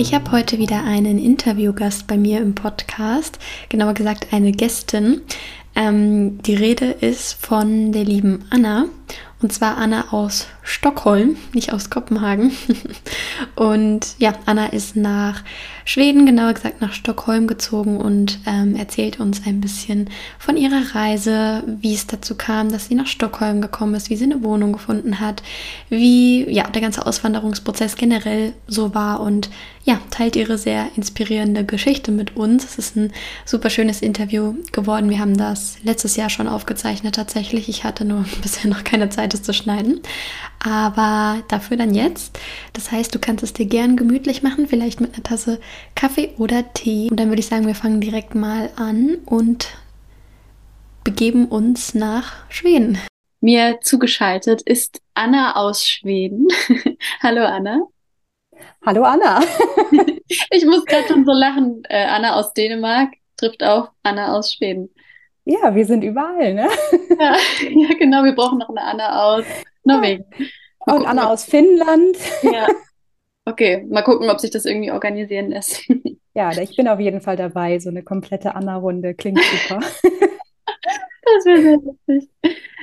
Ich habe heute wieder einen Interviewgast bei mir im Podcast, genauer gesagt eine Gästin. Ähm, die Rede ist von der lieben Anna und zwar Anna aus Stockholm, nicht aus Kopenhagen. und ja, Anna ist nach Schweden, genauer gesagt nach Stockholm gezogen und ähm, erzählt uns ein bisschen von ihrer Reise, wie es dazu kam, dass sie nach Stockholm gekommen ist, wie sie eine Wohnung gefunden hat, wie ja der ganze Auswanderungsprozess generell so war und ja, teilt ihre sehr inspirierende Geschichte mit uns. Es ist ein super schönes Interview geworden. Wir haben das letztes Jahr schon aufgezeichnet tatsächlich. Ich hatte nur bisher noch keine Zeit, es zu schneiden aber dafür dann jetzt. Das heißt, du kannst es dir gern gemütlich machen, vielleicht mit einer Tasse Kaffee oder Tee. Und dann würde ich sagen, wir fangen direkt mal an und begeben uns nach Schweden. Mir zugeschaltet ist Anna aus Schweden. Hallo Anna. Hallo Anna. ich muss gerade schon so lachen. Äh, Anna aus Dänemark trifft auf Anna aus Schweden. Ja, wir sind überall, ne? ja, ja, genau. Wir brauchen noch eine Anna aus Norwegen. Mal Und Anna aus Finnland. Ja. Okay, mal gucken, ob sich das irgendwie organisieren lässt. Ja, ich bin auf jeden Fall dabei. So eine komplette Anna-Runde klingt super. das wäre sehr lustig.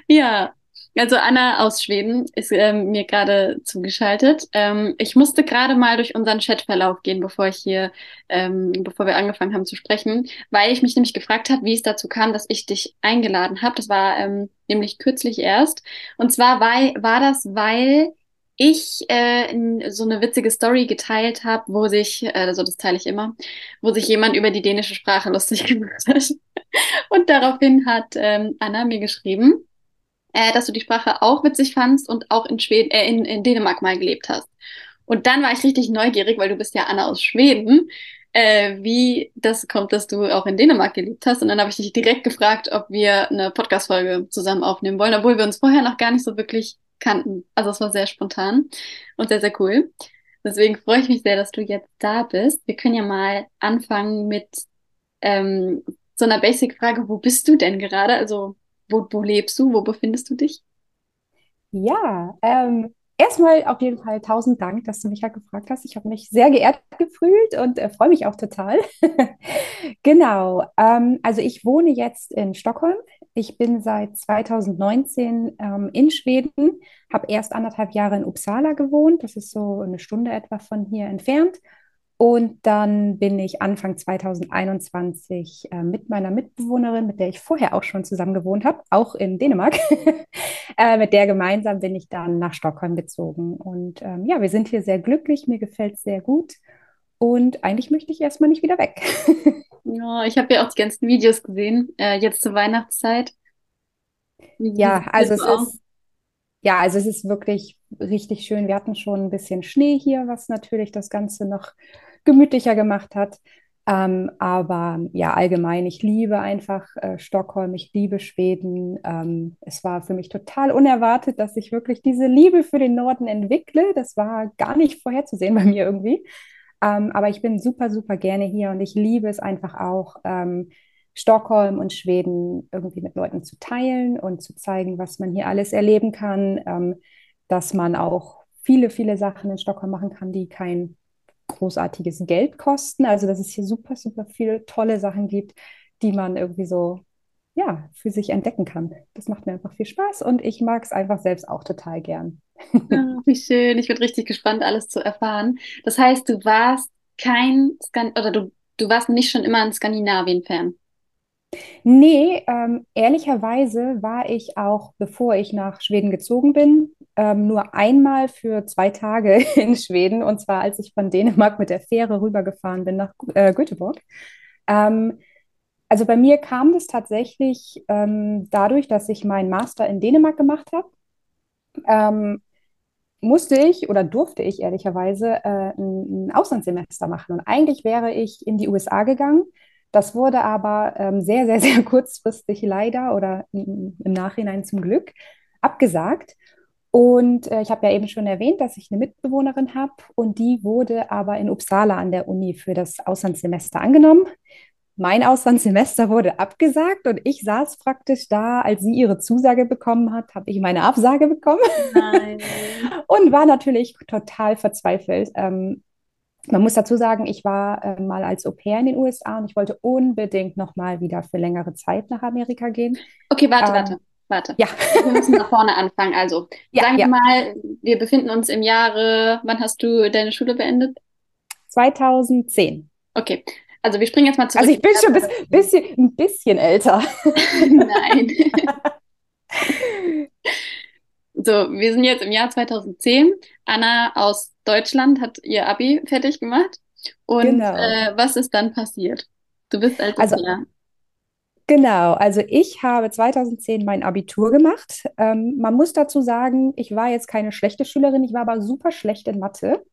Ja, also Anna aus Schweden ist ähm, mir gerade zugeschaltet. Ähm, ich musste gerade mal durch unseren Chatverlauf gehen, bevor ich hier, ähm, bevor wir angefangen haben zu sprechen, weil ich mich nämlich gefragt habe, wie es dazu kam, dass ich dich eingeladen habe. Das war ähm, nämlich kürzlich erst. Und zwar war, war das, weil ich äh, so eine witzige Story geteilt habe, wo sich, äh, also das teile ich immer, wo sich jemand über die dänische Sprache lustig gemacht hat. Und daraufhin hat ähm, Anna mir geschrieben, äh, dass du die Sprache auch witzig fandst und auch in, Schweden, äh, in, in Dänemark mal gelebt hast. Und dann war ich richtig neugierig, weil du bist ja Anna aus Schweden, äh, wie das kommt, dass du auch in Dänemark gelebt hast. Und dann habe ich dich direkt gefragt, ob wir eine Podcast-Folge zusammen aufnehmen wollen, obwohl wir uns vorher noch gar nicht so wirklich kannten. Also es war sehr spontan und sehr, sehr cool. Deswegen freue ich mich sehr, dass du jetzt da bist. Wir können ja mal anfangen mit ähm, so einer Basic-Frage, wo bist du denn gerade? Also wo, wo lebst du? Wo befindest du dich? Ja, ähm, erstmal auf jeden Fall tausend Dank, dass du mich ja gefragt hast. Ich habe mich sehr geehrt gefühlt und äh, freue mich auch total. genau, ähm, also ich wohne jetzt in Stockholm. Ich bin seit 2019 ähm, in Schweden, habe erst anderthalb Jahre in Uppsala gewohnt. Das ist so eine Stunde etwa von hier entfernt. Und dann bin ich Anfang 2021 äh, mit meiner Mitbewohnerin, mit der ich vorher auch schon zusammen gewohnt habe, auch in Dänemark, äh, mit der gemeinsam bin ich dann nach Stockholm gezogen. Und ähm, ja, wir sind hier sehr glücklich, mir gefällt es sehr gut. Und eigentlich möchte ich erstmal nicht wieder weg. ja, ich habe ja auch die ganzen Videos gesehen, äh, jetzt zur Weihnachtszeit. ja, also es ist, ja, also es ist wirklich richtig schön. Wir hatten schon ein bisschen Schnee hier, was natürlich das Ganze noch gemütlicher gemacht hat. Ähm, aber ja, allgemein, ich liebe einfach äh, Stockholm, ich liebe Schweden. Ähm, es war für mich total unerwartet, dass ich wirklich diese Liebe für den Norden entwickle. Das war gar nicht vorherzusehen bei mir irgendwie. Ähm, aber ich bin super, super gerne hier und ich liebe es einfach auch, ähm, Stockholm und Schweden irgendwie mit Leuten zu teilen und zu zeigen, was man hier alles erleben kann, ähm, dass man auch viele, viele Sachen in Stockholm machen kann, die kein großartiges Geld kosten. Also dass es hier super, super viele tolle Sachen gibt, die man irgendwie so ja, für sich entdecken kann. Das macht mir einfach viel Spaß und ich mag es einfach selbst auch total gern. Ja, wie schön. Ich bin richtig gespannt, alles zu erfahren. Das heißt, du warst kein Skan oder du, du warst nicht schon immer ein Skandinavien-Fan. Nee, ähm, ehrlicherweise war ich auch, bevor ich nach Schweden gezogen bin, ähm, nur einmal für zwei Tage in Schweden, und zwar als ich von Dänemark mit der Fähre rübergefahren bin nach äh, Göteborg. Ähm, also bei mir kam das tatsächlich ähm, dadurch, dass ich meinen Master in Dänemark gemacht habe. Ähm, musste ich oder durfte ich ehrlicherweise äh, ein, ein Auslandssemester machen. Und eigentlich wäre ich in die USA gegangen Das wurde aber ähm, sehr, sehr, sehr kurzfristig leider oder im Nachhinein zum Glück abgesagt. Und äh, ich habe ja eben schon erwähnt, dass ich eine Mitbewohnerin habe und die wurde aber in Uppsala an der Uni für das Auslandssemester angenommen. Mein Auslandssemester wurde abgesagt und ich saß praktisch da, als sie ihre Zusage bekommen hat, habe ich meine Absage bekommen Nein. und war natürlich total verzweifelt. Ähm, man muss dazu sagen, ich war äh, mal als Au pair in den USA und ich wollte unbedingt noch mal wieder für längere Zeit nach Amerika gehen. Okay, warte, ähm, warte. Warte. Ja. Wir müssen nach vorne anfangen. Also, ja, sagen ja. wir mal, wir befinden uns im Jahre, wann hast du deine Schule beendet? 2010. Okay. Also wir springen jetzt mal zurück. Also ich bin schon ein bisschen, ein bisschen älter. Nein. so, wir sind jetzt im Jahr 2010. Anna aus Deutschland hat ihr Abi fertig gemacht. Und genau. äh, was ist dann passiert? Du bist als also, Genau, also ich habe 2010 mein Abitur gemacht. Ähm, man muss dazu sagen, ich war jetzt keine schlechte Schülerin, ich war aber super schlecht in Mathe.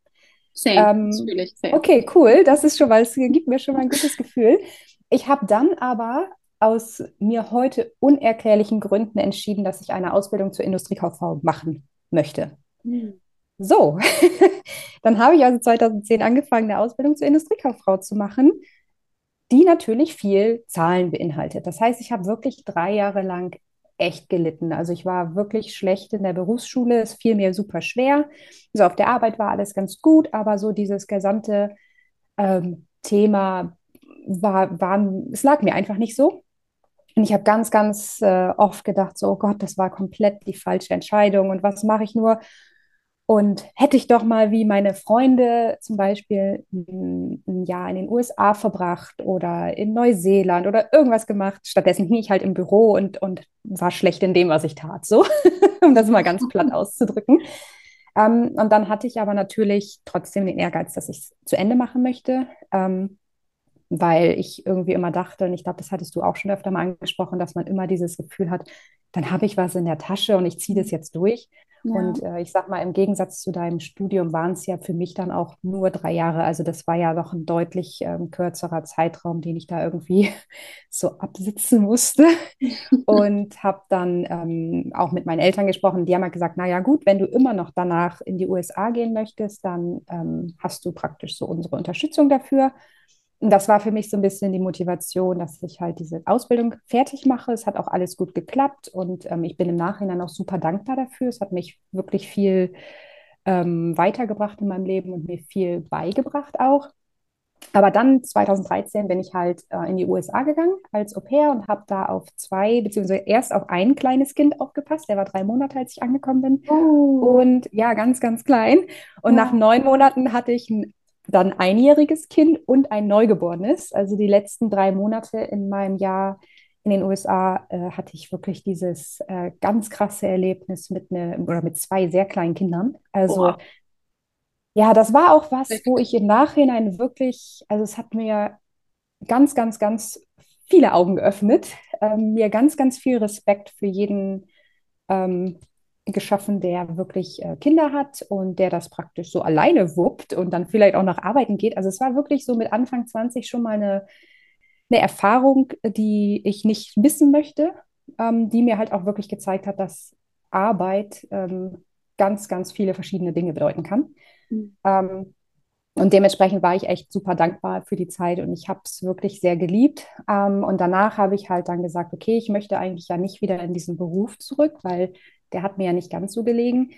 Same, ähm, same. Okay, cool, das ist schon mal, es gibt mir schon mal ein gutes Gefühl. Ich habe dann aber aus mir heute unerklärlichen Gründen entschieden, dass ich eine Ausbildung zur Industriekauffrau machen möchte. Hm. So, dann habe ich also 2010 angefangen, eine Ausbildung zur Industriekauffrau zu machen die natürlich viel Zahlen beinhaltet. Das heißt, ich habe wirklich drei Jahre lang echt gelitten. Also ich war wirklich schlecht in der Berufsschule, es fiel mir super schwer. Also auf der Arbeit war alles ganz gut, aber so dieses gesamte ähm, Thema war, war, es lag mir einfach nicht so. Und ich habe ganz, ganz äh, oft gedacht, so, oh Gott, das war komplett die falsche Entscheidung und was mache ich nur? Und hätte ich doch mal wie meine Freunde zum Beispiel ein, Jahr in den USA verbracht oder in Neuseeland oder irgendwas gemacht. Stattdessen hing ich halt im Büro und, und war schlecht in dem, was ich tat, so, um das mal ganz platt auszudrücken. Ähm, und dann hatte ich aber natürlich trotzdem den Ehrgeiz, dass ich es zu Ende machen möchte, ähm, weil ich irgendwie immer dachte, und ich glaube, das hattest du auch schon öfter mal angesprochen, dass man immer dieses Gefühl hat, dann habe ich was in der Tasche und ich ziehe das jetzt durch. Ja. Und äh, ich sag mal, im Gegensatz zu deinem Studium waren es ja für mich dann auch nur drei Jahre. Also das war ja noch ein deutlich ähm, kürzerer Zeitraum, den ich da irgendwie so absitzen musste. und habe dann ähm, auch mit meinen Eltern gesprochen. Die haben halt gesagt, naja gut, wenn du immer noch danach in die USA gehen möchtest, dann ähm, hast du praktisch so unsere Unterstützung dafür. Das war für mich so ein bisschen die Motivation, dass ich halt diese Ausbildung fertig mache. Es hat auch alles gut geklappt und ähm, ich bin im Nachhinein auch super dankbar dafür. Es hat mich wirklich viel ähm, weitergebracht in meinem Leben und mir viel beigebracht auch. Aber dann 2013 bin ich halt äh, in die USA gegangen als Au pair und habe da auf zwei, beziehungsweise erst auf ein kleines Kind aufgepasst. Der war drei Monate, als ich angekommen bin. Oh. Und ja, ganz, ganz klein. Und ja. nach neun Monaten hatte ich ein dann einjähriges Kind und ein Neugeborenes. Also die letzten drei Monate in meinem Jahr in den USA äh, hatte ich wirklich dieses äh, ganz krasse Erlebnis mit ne, oder mit zwei sehr kleinen Kindern. Also Oha. ja, das war auch was, wo ich im Nachhinein wirklich, also es hat mir ganz, ganz, ganz viele Augen geöffnet, ähm, mir ganz, ganz viel Respekt für jeden ähm, geschaffen, der wirklich äh, Kinder hat und der das praktisch so alleine wuppt und dann vielleicht auch noch arbeiten geht. Also es war wirklich so mit Anfang 20 schon mal eine, eine Erfahrung, die ich nicht missen möchte, ähm, die mir halt auch wirklich gezeigt hat, dass Arbeit ähm, ganz, ganz viele verschiedene Dinge bedeuten kann. Mhm. Ähm, und dementsprechend war ich echt super dankbar für die Zeit und ich habe es wirklich sehr geliebt. Ähm, und danach habe ich halt dann gesagt, okay, ich möchte eigentlich ja nicht wieder in diesen Beruf zurück, weil der hat mir ja nicht ganz so gelegen.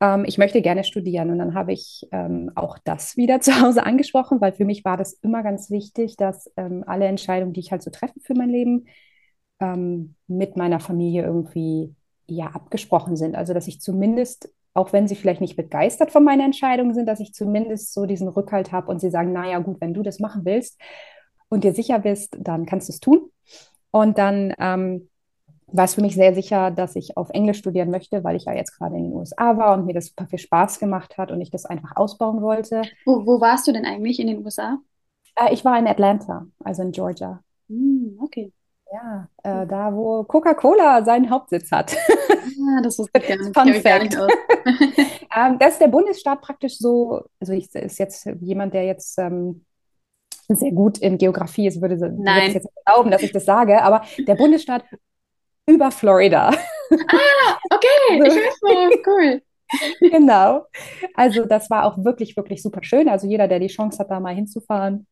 Ähm, ich möchte gerne studieren. Und dann habe ich ähm, auch das wieder zu Hause angesprochen, weil für mich war das immer ganz wichtig, dass ähm, alle Entscheidungen, die ich halt so treffe für mein Leben, ähm, mit meiner Familie irgendwie ja abgesprochen sind. Also dass ich zumindest auch wenn sie vielleicht nicht begeistert von meiner Entscheidung sind, dass ich zumindest so diesen Rückhalt habe und sie sagen, naja gut, wenn du das machen willst und dir sicher bist, dann kannst du es tun. Und dann ähm, war es für mich sehr sicher, dass ich auf Englisch studieren möchte, weil ich ja jetzt gerade in den USA war und mir das super viel Spaß gemacht hat und ich das einfach ausbauen wollte. Wo, wo warst du denn eigentlich in den USA? Äh, ich war in Atlanta, also in Georgia. Mm, okay. Ja, äh, da wo Coca-Cola seinen Hauptsitz hat. Ja, das ist nicht, Fun Fact. ähm, das ist der Bundesstaat praktisch so, also ich ist jetzt jemand, der jetzt ähm, sehr gut in Geografie ist, würde, würde es jetzt glauben, dass ich das sage, aber der Bundesstaat über Florida. Ah, okay, ich weiß noch, cool. Genau. Also das war auch wirklich, wirklich super schön. Also jeder, der die Chance hat, da mal hinzufahren,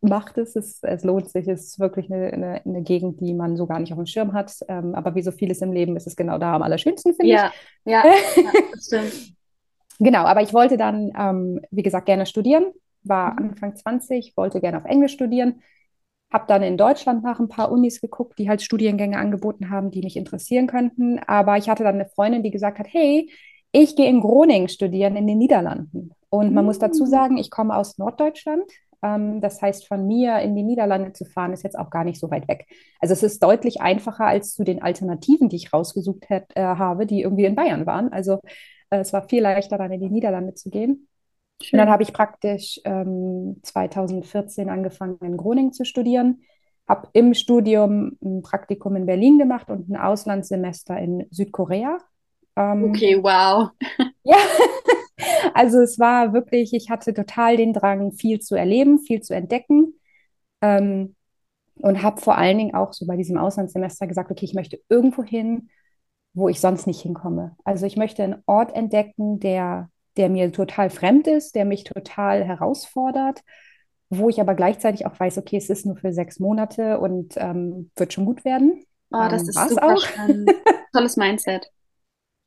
macht es. Es, es lohnt sich. Es ist wirklich eine, eine, eine, Gegend, die man so gar nicht auf dem Schirm hat. Ähm, aber wie so vieles im Leben ist es genau da am allerschönsten, finde ja, ich. Ja, ja, das stimmt. Genau, aber ich wollte dann, ähm, wie gesagt, gerne studieren. War mhm. Anfang 20, wollte gerne auf Englisch studieren. Habe dann in Deutschland nach ein paar Unis geguckt, die halt Studiengänge angeboten haben, die mich interessieren könnten. Aber ich hatte dann eine Freundin, die gesagt hat, hey, ich gehe in Groningen studieren in den Niederlanden. Und man muss dazu mm. sagen, ich komme aus Norddeutschland. Ähm, das heißt, von mir in die Niederlande zu fahren, ist jetzt auch gar nicht so weit weg. Also es ist deutlich einfacher als zu den Alternativen, die ich rausgesucht hätt, äh, habe, die irgendwie in Bayern waren. Also äh, es war viel leichter, dann in die Niederlande zu gehen. Schön. Und dann habe ich praktisch ähm, 2014 angefangen, in Groningen zu studieren. Habe im Studium ein Praktikum in Berlin gemacht und ein Auslandssemester in Südkorea. Ähm, okay, wow. ja, also es war wirklich, ich hatte total den Drang, viel zu erleben, viel zu entdecken. Ähm, und habe vor allen Dingen auch so bei diesem Auslandssemester gesagt, okay, ich möchte irgendwo hin, wo ich sonst nicht hinkomme. Also ich möchte einen Ort entdecken, der, der mir total fremd ist, der mich total herausfordert, wo ich aber gleichzeitig auch weiß, okay, es ist nur für sechs Monate und ähm, wird schon gut werden. Oh, das ähm, ist super auch. Tolles Mindset.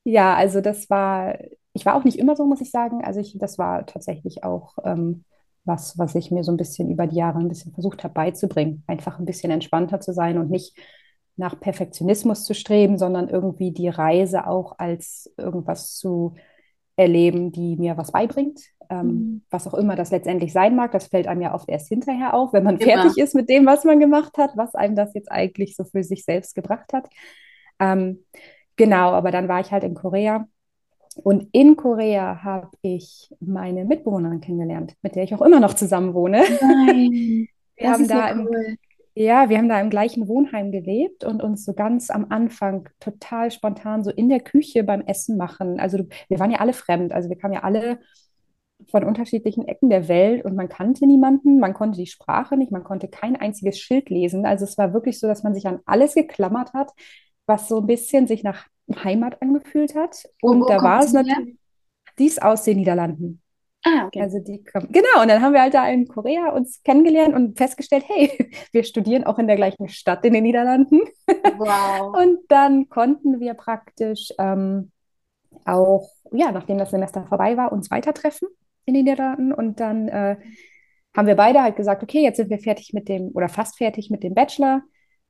Ja, also das war, ich war auch nicht immer so, muss ich sagen. Also ich, das war tatsächlich auch ähm, was, was ich mir so ein bisschen über die Jahre ein bisschen versucht habe beizubringen. Einfach ein bisschen entspannter zu sein und nicht nach Perfektionismus zu streben, sondern irgendwie die Reise auch als irgendwas zu erleben, die mir was beibringt. Ähm, mhm. Was auch immer das letztendlich sein mag, das fällt einem ja oft erst hinterher auf, wenn man immer. fertig ist mit dem, was man gemacht hat, was einem das jetzt eigentlich so für sich selbst gebracht hat. Ähm, genau, aber dann war ich halt in Korea und in Korea habe ich meine Mitbewohnerin kennengelernt, mit der ich auch immer noch zusammen wohne. Nein, wir haben da cool. im, ja, wir haben da im gleichen Wohnheim gelebt und uns so ganz am Anfang total spontan so in der Küche beim Essen machen. Also wir waren ja alle fremd, also wir kamen ja alle von unterschiedlichen Ecken der Welt und man kannte niemanden, man konnte die Sprache nicht, man konnte kein einziges Schild lesen. Also es war wirklich so, dass man sich an alles geklammert hat, was so ein bisschen sich nach Heimat angefühlt hat. Und, und da war es natürlich, dies aus den Niederlanden. Ah, okay. Also die kommen, genau, und dann haben wir halt da in Korea uns kennengelernt und festgestellt, hey, wir studieren auch in der gleichen Stadt in den Niederlanden. Wow. und dann konnten wir praktisch ähm, auch, ja, nachdem das Semester vorbei war, uns weiter treffen in den Niederlanden und dann äh, haben wir beide halt gesagt, okay, jetzt sind wir fertig mit dem oder fast fertig mit dem Bachelor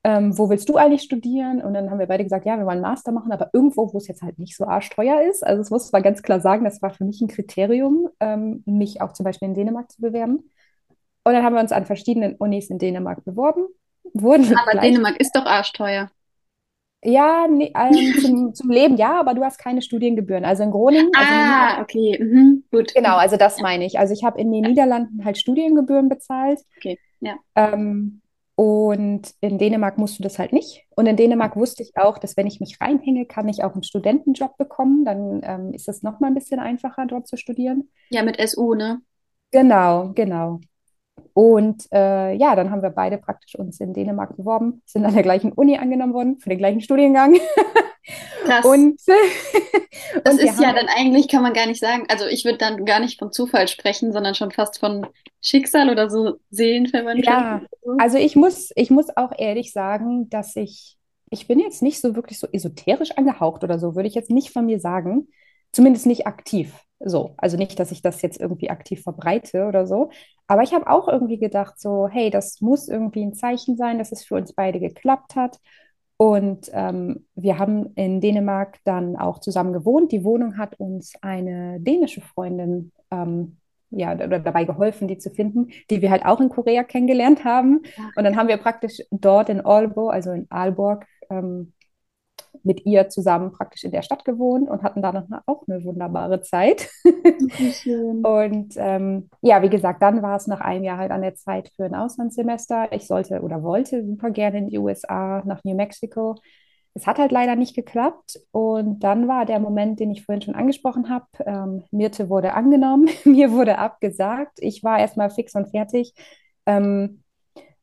ähm, wo willst du eigentlich studieren? Und dann haben wir beide gesagt, ja, wir wollen Master machen, aber irgendwo, wo es jetzt halt nicht so arschteuer ist. Also es muss man ganz klar sagen, das war für mich ein Kriterium, ähm, mich auch zum Beispiel in Dänemark zu bewerben. Und dann haben wir uns an verschiedenen Unis in Dänemark beworben. Wurden aber Dänemark ist doch arschteuer. Ja, nee, ähm, zum, zum, Leben ja, aber du hast keine Studiengebühren. Also in Groningen. Also ah, in okay, mhm, gut. Genau, also das meine ich. Also ich habe in den Niederlanden halt Studiengebühren bezahlt. Okay, ja. Ähm, und in Dänemark musst du das halt nicht. Und in Dänemark wusste ich auch, dass wenn ich mich reinhänge, kann ich auch einen Studentenjob bekommen. Dann ähm, ist es nochmal ein bisschen einfacher, dort zu studieren. Ja, mit SU, ne? Genau, genau. Und äh, ja, dann haben wir beide praktisch uns in Dänemark beworben, sind an der gleichen Uni angenommen worden, für den gleichen Studiengang. Krass. Und, das und ist ja dann eigentlich, kann man gar nicht sagen, also ich würde dann gar nicht von Zufall sprechen, sondern schon fast von Schicksal oder so Seelenverwandtschaft. Ja, also ich muss, ich muss auch ehrlich sagen, dass ich, ich bin jetzt nicht so wirklich so esoterisch angehaucht oder so, würde ich jetzt nicht von mir sagen. Zumindest nicht aktiv. So, also nicht, dass ich das jetzt irgendwie aktiv verbreite oder so. Aber ich habe auch irgendwie gedacht, so, hey, das muss irgendwie ein Zeichen sein, dass es für uns beide geklappt hat. Und ähm, wir haben in Dänemark dann auch zusammen gewohnt. Die Wohnung hat uns eine dänische Freundin ähm, ja, dabei geholfen, die zu finden, die wir halt auch in Korea kennengelernt haben. Und dann haben wir praktisch dort in Aalborg, also in Aalborg, ähm, mit ihr zusammen praktisch in der Stadt gewohnt und hatten da noch auch eine wunderbare Zeit. und ähm, ja, wie gesagt, dann war es nach einem Jahr halt an der Zeit für ein Auslandssemester. Ich sollte oder wollte super gerne in die USA, nach New Mexico. Es hat halt leider nicht geklappt. Und dann war der Moment, den ich vorhin schon angesprochen habe. Ähm, Mirte wurde angenommen, mir wurde abgesagt. Ich war erstmal fix und fertig ähm,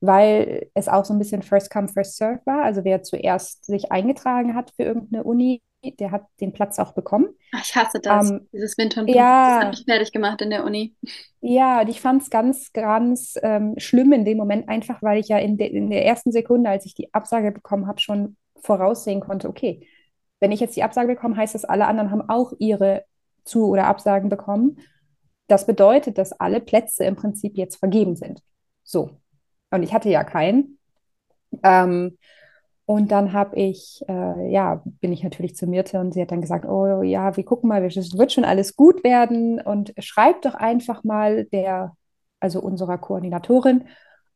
weil es auch so ein bisschen First Come, First Serve war. Also wer zuerst sich eingetragen hat für irgendeine Uni, der hat den Platz auch bekommen. Ach, ich hasse das, Ähm, dieses Winter und Blut. Das hat ja, mich fertig gemacht in der Uni. ja, und ich fand es ganz, ganz ähm, schlimm in dem Moment, einfach weil ich ja in, de in der ersten Sekunde, als ich die Absage bekommen habe, schon voraussehen konnte, okay, wenn ich jetzt die Absage bekomme, heißt das, alle anderen haben auch ihre Zu- oder Absagen bekommen. Das bedeutet, dass alle Plätze im Prinzip jetzt vergeben sind. So. Und ich hatte ja keinen. Ähm, und dann habe ich, äh, ja, bin ich natürlich zu Mirte und sie hat dann gesagt, oh ja, wir gucken mal, es wird schon alles gut werden und schreib doch einfach mal der, also unserer Koordinatorin,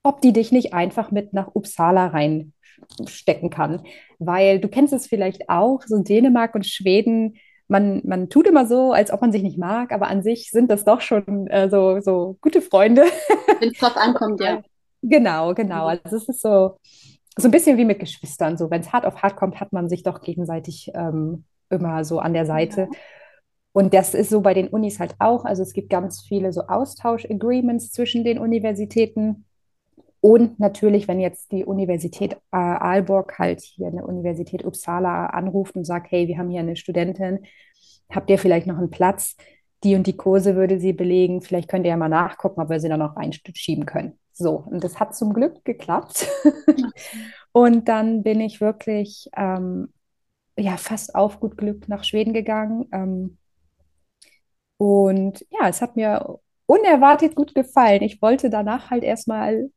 ob die dich nicht einfach mit nach Uppsala reinstecken kann. Weil du kennst es vielleicht auch, so Dänemark und Schweden, man, man tut immer so, als ob man sich nicht mag, aber an sich sind das doch schon äh, so, so gute Freunde. Wenn es drauf ankommt, ja. Genau, genau. Mhm. Also es ist so, so ein bisschen wie mit Geschwistern. So, wenn es hart auf hart kommt, hat man sich doch gegenseitig ähm, immer so an der Seite. Ja. Und das ist so bei den Unis halt auch. Also es gibt ganz viele so Austausch-Agreements zwischen den Universitäten. Und natürlich, wenn jetzt die Universität äh, Aalborg halt hier eine Universität Uppsala anruft und sagt, hey, wir haben hier eine Studentin, habt ihr vielleicht noch einen Platz? Die und die Kurse würde sie belegen. Vielleicht könnt ihr ja mal nachgucken, ob wir sie dann noch reinschieben können. So, und das hat zum Glück geklappt. Und dann bin ich wirklich ähm, ja, fast auf gut Glück nach Schweden gegangen. Ähm, und ja, es hat mir unerwartet gut gefallen. Ich wollte danach halt erstmal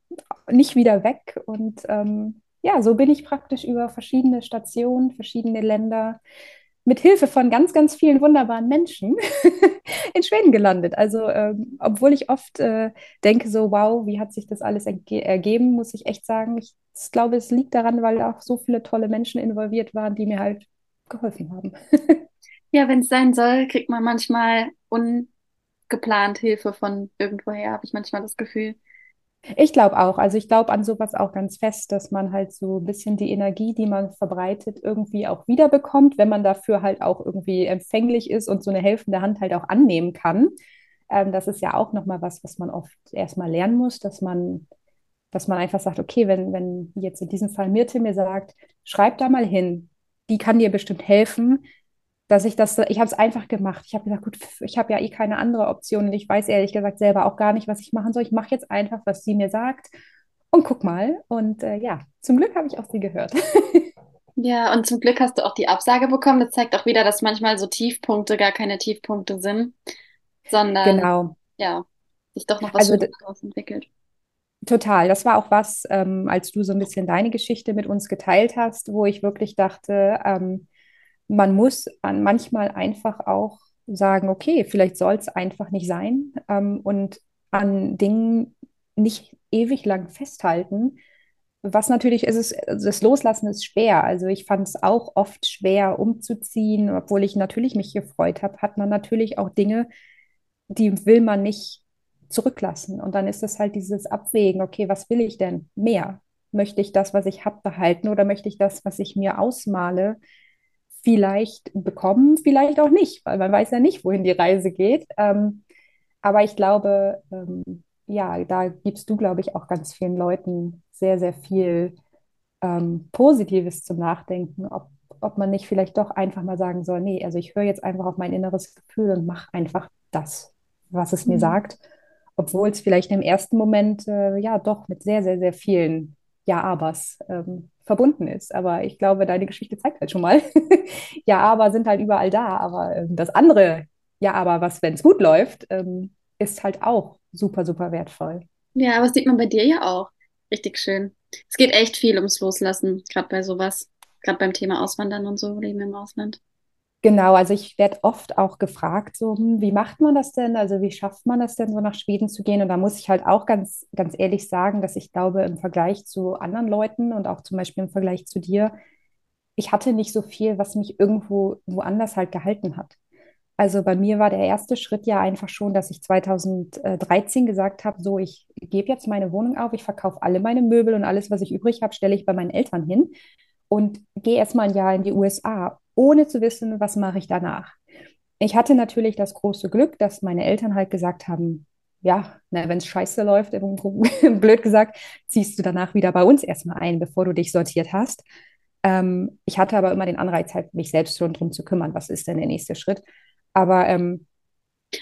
nicht wieder weg. Und ähm, ja, so bin ich praktisch über verschiedene Stationen, verschiedene Länder mit Hilfe von ganz, ganz vielen wunderbaren Menschen in Schweden gelandet. Also, ähm, obwohl ich oft äh, denke, so, wow, wie hat sich das alles erge ergeben, muss ich echt sagen, ich glaube, es liegt daran, weil auch so viele tolle Menschen involviert waren, die mir halt geholfen haben. Ja, wenn es sein soll, kriegt man manchmal ungeplant Hilfe von irgendwoher, habe ich manchmal das Gefühl. Ich glaube auch. Also ich glaube an sowas auch ganz fest, dass man halt so ein bisschen die Energie, die man verbreitet, irgendwie auch wiederbekommt, wenn man dafür halt auch irgendwie empfänglich ist und so eine helfende Hand halt auch annehmen kann. Ähm, das ist ja auch nochmal was, was man oft erstmal lernen muss, dass man, dass man einfach sagt, okay, wenn, wenn jetzt in diesem Fall Mirte mir sagt, schreib da mal hin, die kann dir bestimmt helfen, dass ich das, ich habe es einfach gemacht. Ich habe gesagt, gut, ich habe ja eh keine andere Option und ich weiß ehrlich gesagt selber auch gar nicht, was ich machen soll. Ich mache jetzt einfach, was sie mir sagt und guck mal. Und äh, ja, zum Glück habe ich auch sie gehört. Ja, und zum Glück hast du auch die Absage bekommen. Das zeigt auch wieder, dass manchmal so Tiefpunkte gar keine Tiefpunkte sind, sondern Genau. ja, sich doch noch was Also daraus entwickelt. total. Das war auch was, ähm, als du so ein bisschen deine Geschichte mit uns geteilt hast, wo ich wirklich dachte, ähm, man muss an manchmal einfach auch sagen, okay, vielleicht soll es einfach nicht sein, ähm, und an Dingen nicht ewig lang festhalten. Was natürlich ist, es, also das Loslassen ist schwer. Also ich fand es auch oft schwer umzuziehen, obwohl ich natürlich mich gefreut habe, hat man natürlich auch Dinge, die will man nicht zurücklassen. Und dann ist es halt dieses Abwägen, okay, was will ich denn mehr? Möchte ich das, was ich habe, behalten oder möchte ich das, was ich mir ausmale, vielleicht bekommen, vielleicht auch nicht, weil man weiß ja nicht, wohin die Reise geht. Ähm, aber ich glaube, ähm, ja, da gibst du, glaube ich, auch ganz vielen Leuten sehr, sehr viel ähm, Positives zum Nachdenken, ob, ob man nicht vielleicht doch einfach mal sagen soll, nee, also ich höre jetzt einfach auf mein inneres Gefühl und mache einfach das, was es mir Mhm. sagt, obwohl es vielleicht im ersten Moment äh, ja doch mit sehr, sehr, sehr vielen Ja-Abers ähm, verbunden ist. Aber ich glaube, deine Geschichte zeigt halt schon mal, Ja-Aber sind halt überall da, aber ähm, das andere Ja-Aber, was, wenn es gut läuft, ähm, ist halt auch super, super wertvoll. Ja, aber das sieht man bei dir ja auch. Richtig schön. Es geht echt viel ums Loslassen, gerade bei sowas, gerade beim Thema Auswandern und so, Leben im Ausland. Genau, also ich werde oft auch gefragt, so, hm, wie macht man das denn? Also wie schafft man das denn, so nach Schweden zu gehen? Und da muss ich halt auch ganz, ganz ehrlich sagen, dass ich glaube, im Vergleich zu anderen Leuten und auch zum Beispiel im Vergleich zu dir, ich hatte nicht so viel, was mich irgendwo woanders halt gehalten hat. Also bei mir war der erste Schritt ja einfach schon, dass ich 2013 gesagt habe, so, ich gebe jetzt meine Wohnung auf, ich verkaufe alle meine Möbel und alles, was ich übrig habe, stelle ich bei meinen Eltern hin und gehe erstmal ein Jahr in die USA, ohne zu wissen, was mache ich danach. Ich hatte natürlich das große Glück, dass meine Eltern halt gesagt haben, ja, wenn es scheiße läuft, blöd gesagt, ziehst du danach wieder bei uns erstmal ein, bevor du dich sortiert hast. Ähm, ich hatte aber immer den Anreiz, halt mich selbst schon drum zu kümmern, was ist denn der nächste Schritt. Aber, ähm,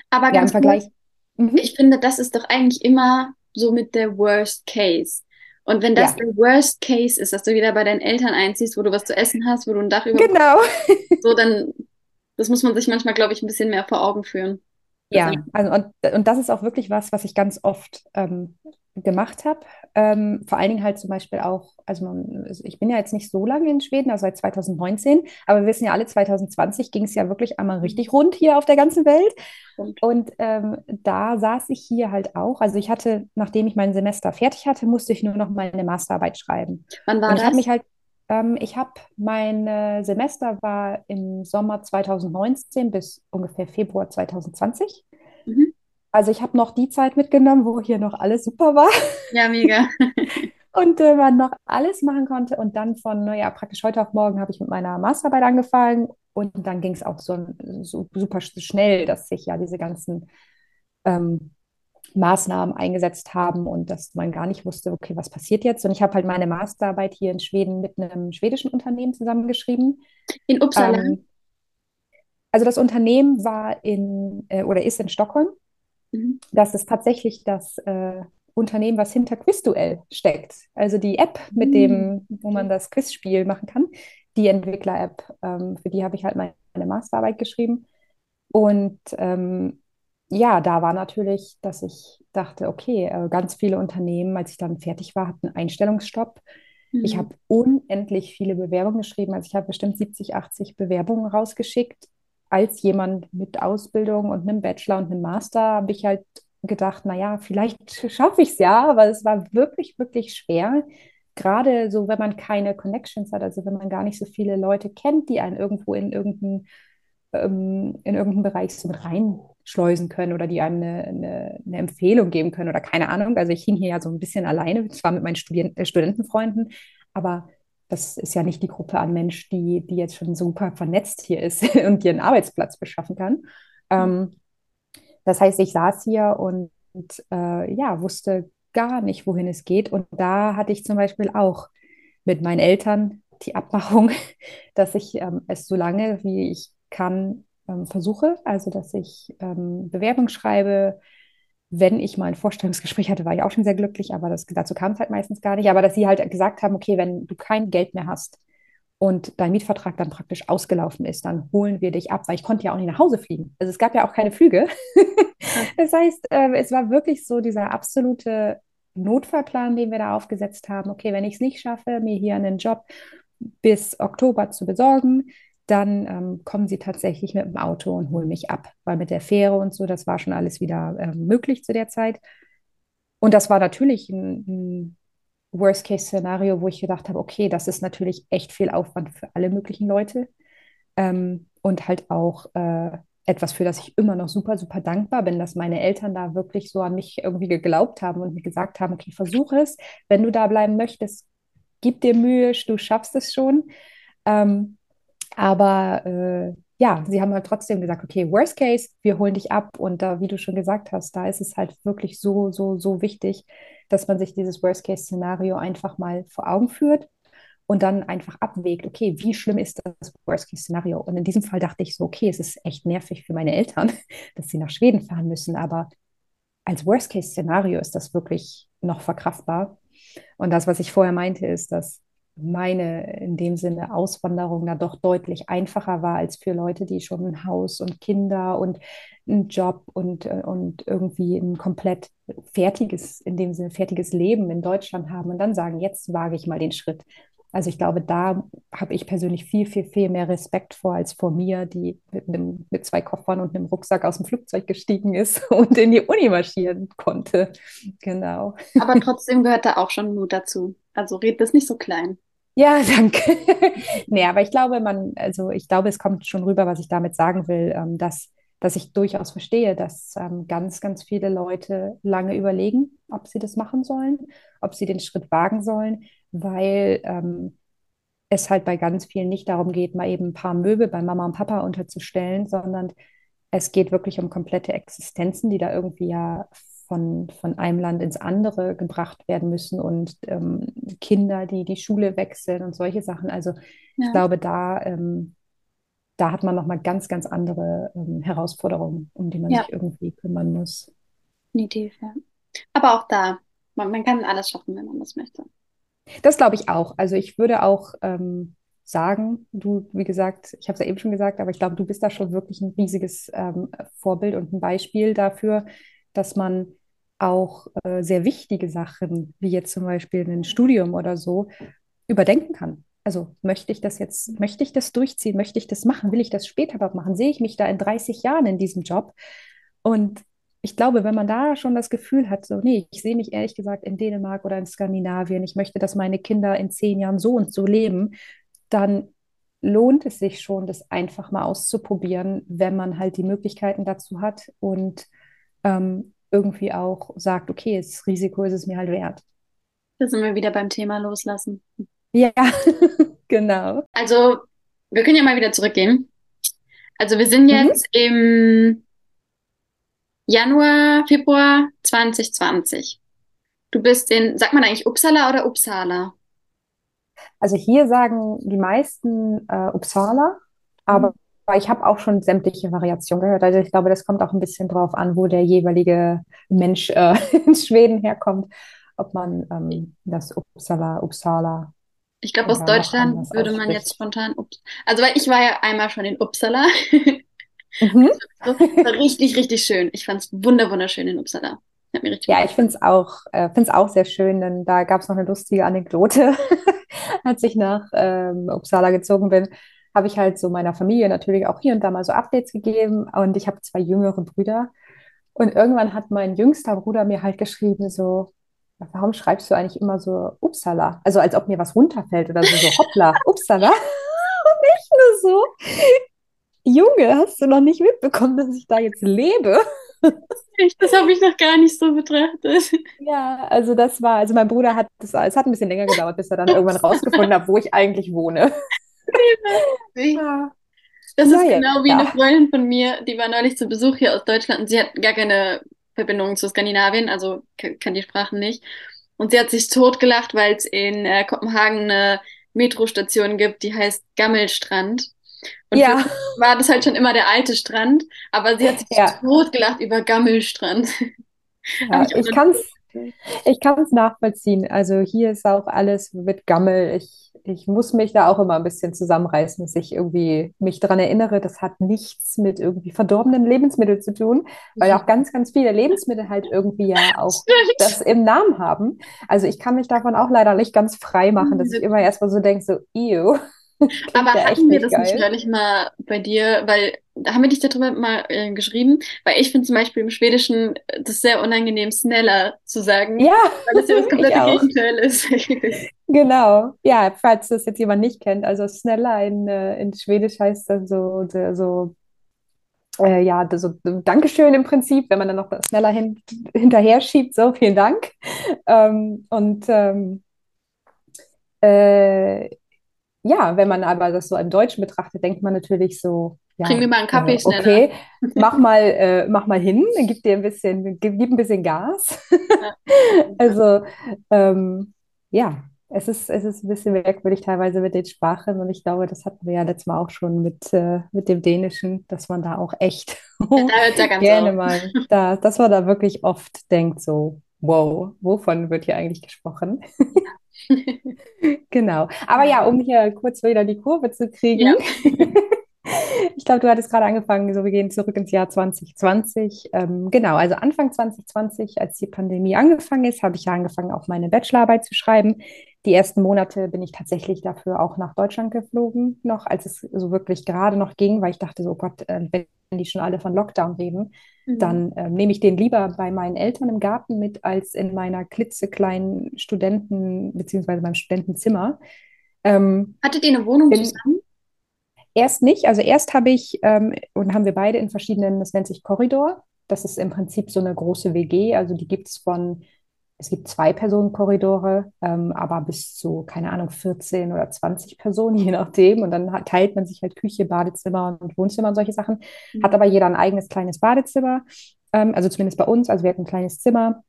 aber ganz ja, im Vergleich. Mhm. Ich finde, das ist doch eigentlich immer so mit der Worst Case. Und wenn das ja. der Worst Case ist, dass du wieder bei deinen Eltern einziehst, wo du was zu essen hast, wo du ein Dach über genau. so dann das muss man sich manchmal, glaube ich, ein bisschen mehr vor Augen führen. Ja, also und, und das ist auch wirklich was, was ich ganz oft ähm, gemacht habe. Ähm, vor allen Dingen halt zum Beispiel auch, also man, ich bin ja jetzt nicht so lange in Schweden, also seit 2019, aber wir wissen ja alle, 2020 ging es ja wirklich einmal richtig rund hier auf der ganzen Welt. Und, und ähm, da saß ich hier halt auch. Also ich hatte, nachdem ich mein Semester fertig hatte, musste ich nur noch mal eine Masterarbeit schreiben. Wann war und ich das? Ich habe mich halt ähm, ich habe mein äh, Semester war im Sommer 2019 bis ungefähr Februar 2020. Mhm. Also ich habe noch die Zeit mitgenommen, wo hier noch alles super war. Ja, mega. und äh, man noch alles machen konnte. Und dann von, ja, praktisch heute auf morgen habe ich mit meiner Masterarbeit angefangen. Und dann ging es auch so, so, super schnell, dass sich ja diese ganzen ähm, Maßnahmen eingesetzt haben und dass man gar nicht wusste, okay, was passiert jetzt? Und ich habe halt meine Masterarbeit hier in Schweden mit einem schwedischen Unternehmen zusammengeschrieben. In Uppsala? Ähm, also das Unternehmen war in äh, oder ist in Stockholm. Mhm. Das ist tatsächlich das äh, Unternehmen, was hinter Quizduell steckt. Also die App, mit mhm. dem, wo man das Quizspiel machen kann. Die Entwickler-App, ähm, für die habe ich halt meine Masterarbeit geschrieben. Und ähm, ja, da war natürlich, dass ich dachte, okay, äh, ganz viele Unternehmen, als ich dann fertig war, hatten Einstellungsstopp. Mhm. Ich habe unendlich viele Bewerbungen geschrieben. Also ich habe bestimmt 70, 80 Bewerbungen rausgeschickt. Als jemand mit Ausbildung und einem Bachelor und einem Master habe ich halt gedacht, naja, vielleicht schaffe ich es ja, aber es war wirklich, wirklich schwer. Gerade so, wenn man keine Connections hat, also wenn man gar nicht so viele Leute kennt, die einen irgendwo in irgendeinen ähm, in irgendeinen Bereich so mit reinschleusen können oder die einem eine, eine, eine, Empfehlung geben können oder keine Ahnung. Also ich hing hier ja so ein bisschen alleine, zwar mit meinen Studien äh, Studentenfreunden, aber das ist ja nicht die Gruppe an Mensch, die, die jetzt schon super vernetzt hier ist und einen Arbeitsplatz beschaffen kann. Ähm, das heißt, ich saß hier und, und äh, ja, wusste gar nicht, wohin es geht. Und da hatte ich zum Beispiel auch mit meinen Eltern die Abmachung, dass ich ähm, es so lange, wie ich kann, ähm, versuche. Also, dass ich ähm, Bewerbung schreibe. Wenn ich mal ein Vorstellungsgespräch hatte, war ich auch schon sehr glücklich, aber das, dazu kam es halt meistens gar nicht. Aber dass sie halt gesagt haben, okay, wenn du kein Geld mehr hast und dein Mietvertrag dann praktisch ausgelaufen ist, dann holen wir dich ab, weil ich konnte ja auch nicht nach Hause fliegen. Also es gab ja auch keine Flüge. das heißt, äh, es war wirklich so dieser absolute Notfallplan, den wir da aufgesetzt haben. Okay, wenn ich es nicht schaffe, mir hier einen Job bis Oktober zu besorgen, dann ähm, kommen sie tatsächlich mit dem Auto und holen mich ab, weil mit der Fähre und so, das war schon alles wieder äh, möglich zu der Zeit. Und das war natürlich ein, ein Worst-Case-Szenario, wo ich gedacht habe, okay, das ist natürlich echt viel Aufwand für alle möglichen Leute ähm, und halt auch äh, etwas, für das ich immer noch super, super dankbar bin, dass meine Eltern da wirklich so an mich irgendwie geglaubt haben und mir gesagt haben, okay, versuch es, wenn du da bleiben möchtest, gib dir Mühe, du schaffst es schon. Ähm, aber äh, ja, sie haben halt trotzdem gesagt, okay, worst case, wir holen dich ab. Und da, wie du schon gesagt hast, da ist es halt wirklich so, so, so wichtig, dass man sich dieses worst case Szenario einfach mal vor Augen führt und dann einfach abwägt, okay, wie schlimm ist das worst case Szenario? Und in diesem Fall dachte ich so, okay, es ist echt nervig für meine Eltern, dass sie nach Schweden fahren müssen, aber als worst case Szenario ist das wirklich noch verkraftbar. Und das, was ich vorher meinte, ist, dass meine in dem Sinne Auswanderung da doch deutlich einfacher war als für Leute, die schon ein Haus und Kinder und einen Job und, äh, und irgendwie ein komplett fertiges, in dem Sinne fertiges Leben in Deutschland haben und dann sagen, jetzt wage ich mal den Schritt. Also ich glaube, da habe ich persönlich viel, viel, viel mehr Respekt vor als vor mir, die mit, einem, mit zwei Koffern und einem Rucksack aus dem Flugzeug gestiegen ist und in die Uni marschieren konnte. Genau. Aber trotzdem gehört da auch schon Mut dazu. Also red das nicht so klein. Ja, danke. nee, aber ich glaube, man, also ich glaube, es kommt schon rüber, was ich damit sagen will, ähm, dass, dass ich durchaus verstehe, dass ähm, ganz, ganz viele Leute lange überlegen, ob sie das machen sollen, ob sie den Schritt wagen sollen, weil ähm, es halt bei ganz vielen nicht darum geht, mal eben ein paar Möbel bei Mama und Papa unterzustellen, sondern es geht wirklich um komplette Existenzen, die da irgendwie ja von, von einem Land ins andere gebracht werden müssen und ähm, Kinder, die die Schule wechseln und solche Sachen. Also ja. ich glaube, da, ähm, da hat man nochmal ganz, ganz andere ähm, Herausforderungen, um die man ja. sich irgendwie kümmern muss. Definitiv, ja. Aber auch da, man, man kann alles schaffen, wenn man das möchte. Das glaube ich auch. Also ich würde auch ähm, sagen, du, wie gesagt, ich habe es ja eben schon gesagt, aber ich glaube, du bist da schon wirklich ein riesiges ähm, Vorbild und ein Beispiel dafür, dass man auch äh, sehr wichtige Sachen, wie jetzt zum Beispiel ein Studium oder so, überdenken kann. Also möchte ich das jetzt, möchte ich das durchziehen, möchte ich das machen, will ich das später überhaupt machen, sehe ich mich da in 30 Jahren in diesem Job? Und ich glaube, wenn man da schon das Gefühl hat, so, nee, ich sehe mich ehrlich gesagt in Dänemark oder in Skandinavien, ich möchte, dass meine Kinder in zehn Jahren so und so leben, dann lohnt es sich schon, das einfach mal auszuprobieren, wenn man halt die Möglichkeiten dazu hat und ähm, irgendwie auch sagt, okay, das Risiko ist es mir halt wert. Da sind wir wieder beim Thema loslassen. Ja, genau. Also, wir können ja mal wieder zurückgehen. Also, wir sind mhm. jetzt mhm. im Januar, Februar 2020. Du bist in, sagt man eigentlich Uppsala oder Uppsala? Also hier sagen die meisten äh, Uppsala, aber. Ich habe auch schon sämtliche Variationen gehört. Also ich glaube, das kommt auch ein bisschen drauf an, wo der jeweilige Mensch äh, in Schweden herkommt, ob man ähm, das Uppsala, Uppsala. Ich glaube, aus Deutschland würde man jetzt spontan, also weil ich war ja einmal schon in Uppsala. Mhm. Das war richtig, richtig schön. Ich fand es wunderschön in Uppsala. Ja, ich finde es auch, äh, auch sehr schön, denn da gab es noch eine lustige Anekdote. Als ich nach ähm, Uppsala gezogen bin, habe ich halt so meiner Familie natürlich auch hier und da mal so Updates gegeben. Und ich habe zwei jüngere Brüder. Und irgendwann hat mein jüngster Bruder mir halt geschrieben, so, warum schreibst du eigentlich immer so Uppsala? Also als ob mir was runterfällt oder so, so hoppla, Uppsala. Und ich nur so, Junge, hast du noch nicht mitbekommen, dass ich da jetzt lebe? Echt, das habe ich noch gar nicht so betrachtet. Ja, also das war, also mein Bruder hat das, es hat ein bisschen länger gedauert, bis er dann irgendwann rausgefunden hat, wo ich eigentlich wohne. Ja. Das ist ja, genau wie ja. eine Freundin von mir, die war neulich zu Besuch hier aus Deutschland und sie hat gar keine Verbindung zu Skandinavien, also kann die Sprachen nicht. Und sie hat sich totgelacht, weil es in äh, Kopenhagen eine Metrostation gibt, die heißt Gammelstrand. Und ja. war das halt schon immer der alte Strand, aber sie hat sich ja. totgelacht über Gammelstrand. Ja, ich kann es ich kann's nachvollziehen. Also hier ist auch alles mit Gammel. Ich, ich muss mich da auch immer ein bisschen zusammenreißen, dass ich irgendwie mich daran erinnere, das hat nichts mit irgendwie verdorbenen Lebensmitteln zu tun, weil auch ganz, ganz viele Lebensmittel halt irgendwie ja auch das im Namen haben. Also ich kann mich davon auch leider nicht ganz frei machen, dass ich immer erstmal so denke, so, ew. Aber hatten wir das geil. nicht neulich mal bei dir, weil haben wir dich darüber mal äh, geschrieben, weil ich finde zum Beispiel im Schwedischen äh, das sehr unangenehm, schneller zu sagen. Ja. Weil das ja das komplette Gegenteil ist. genau. Ja, falls das jetzt jemand nicht kennt, also schneller in, äh, in Schwedisch heißt das so, so äh, ja, so Dankeschön im Prinzip, wenn man dann noch schneller hin, hinterher schiebt, so, vielen Dank. Ähm, und ähm, äh, ja, wenn man aber das so im Deutschen betrachtet, denkt man natürlich so, ja, Bring mir mal einen Kaffee äh, Okay, mach mal, äh, mach mal hin, gib dir ein bisschen, gib, gib ein bisschen Gas. Also ähm, ja, es ist, es ist ein bisschen merkwürdig teilweise mit den Sprachen und ich glaube, das hatten wir ja letztes Mal auch schon mit, äh, mit dem Dänischen, dass man da auch echt ja, gerne auf. mal, da, dass man da wirklich oft denkt so, wow, wovon wird hier eigentlich gesprochen? genau. Aber ja, um hier kurz wieder die Kurve zu kriegen. Ja. Ich glaube, du hattest gerade angefangen, so wir gehen zurück ins Jahr 2020. Ähm, genau, also Anfang 2020, als die Pandemie angefangen ist, habe ich ja angefangen, auch meine Bachelorarbeit zu schreiben. Die ersten Monate bin ich tatsächlich dafür auch nach Deutschland geflogen, noch als es so wirklich gerade noch ging, weil ich dachte so, oh Gott, äh, wenn die schon alle von Lockdown reden, mhm. dann äh, nehme ich den lieber bei meinen Eltern im Garten mit, als in meiner klitzekleinen Studenten- bzw. meinem Studentenzimmer. Ähm, Hattet ihr eine Wohnung bin, zusammen? Erst nicht. Also erst habe ich ähm, und haben wir beide in verschiedenen, das nennt sich Korridor. Das ist im Prinzip so eine große WG. Also die gibt es von es gibt zwei Personenkorridore, ähm, aber bis zu, keine Ahnung, 14 oder 20 Personen, je nachdem. Und dann teilt man sich halt Küche, Badezimmer und Wohnzimmer und solche Sachen. Mhm. Hat aber jeder ein eigenes kleines Badezimmer. ähm, also zumindest bei uns. Also wir hatten ein kleines Zimmer